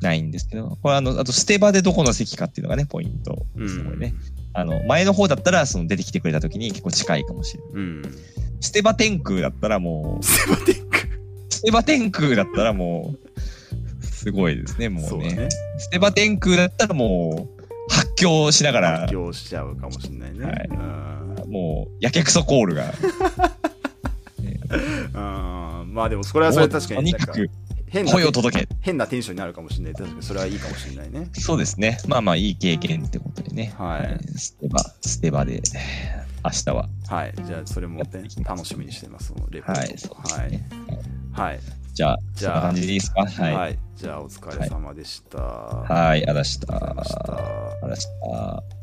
ないんですけど、これあの、あと、ステバでどこの席かっていうのがね、ポイントうん。ですこれね。あの、前の方だったら、その出てきてくれた時に結構近いかもしれない。うん。ステバ天空だったらもう、セバテック。ステバ天空だったらもう、すごいですね、もうね。そうだね。ステバ天空だったらもう、発狂しながら発、狂しちゃうかもしれないね。はいうんもう、やけくそコールが。うん。まあでも、それはそれ確かにとにかく変な声を届け。変なテンションになるかもしれない。確かにそれはいいかもしれないね。そうですね。まあまあ、いい経験ってことでね。はいステバ、ステバで、明日は。はい。じゃあ、それも、ね、楽しみにしてます。レポートはい、そうですはい。ね。はい。じゃあ、じゃあ感じでいいですか？はい。はい。じゃあ、お疲れ様でした。はい、あらした。ありがとうございました。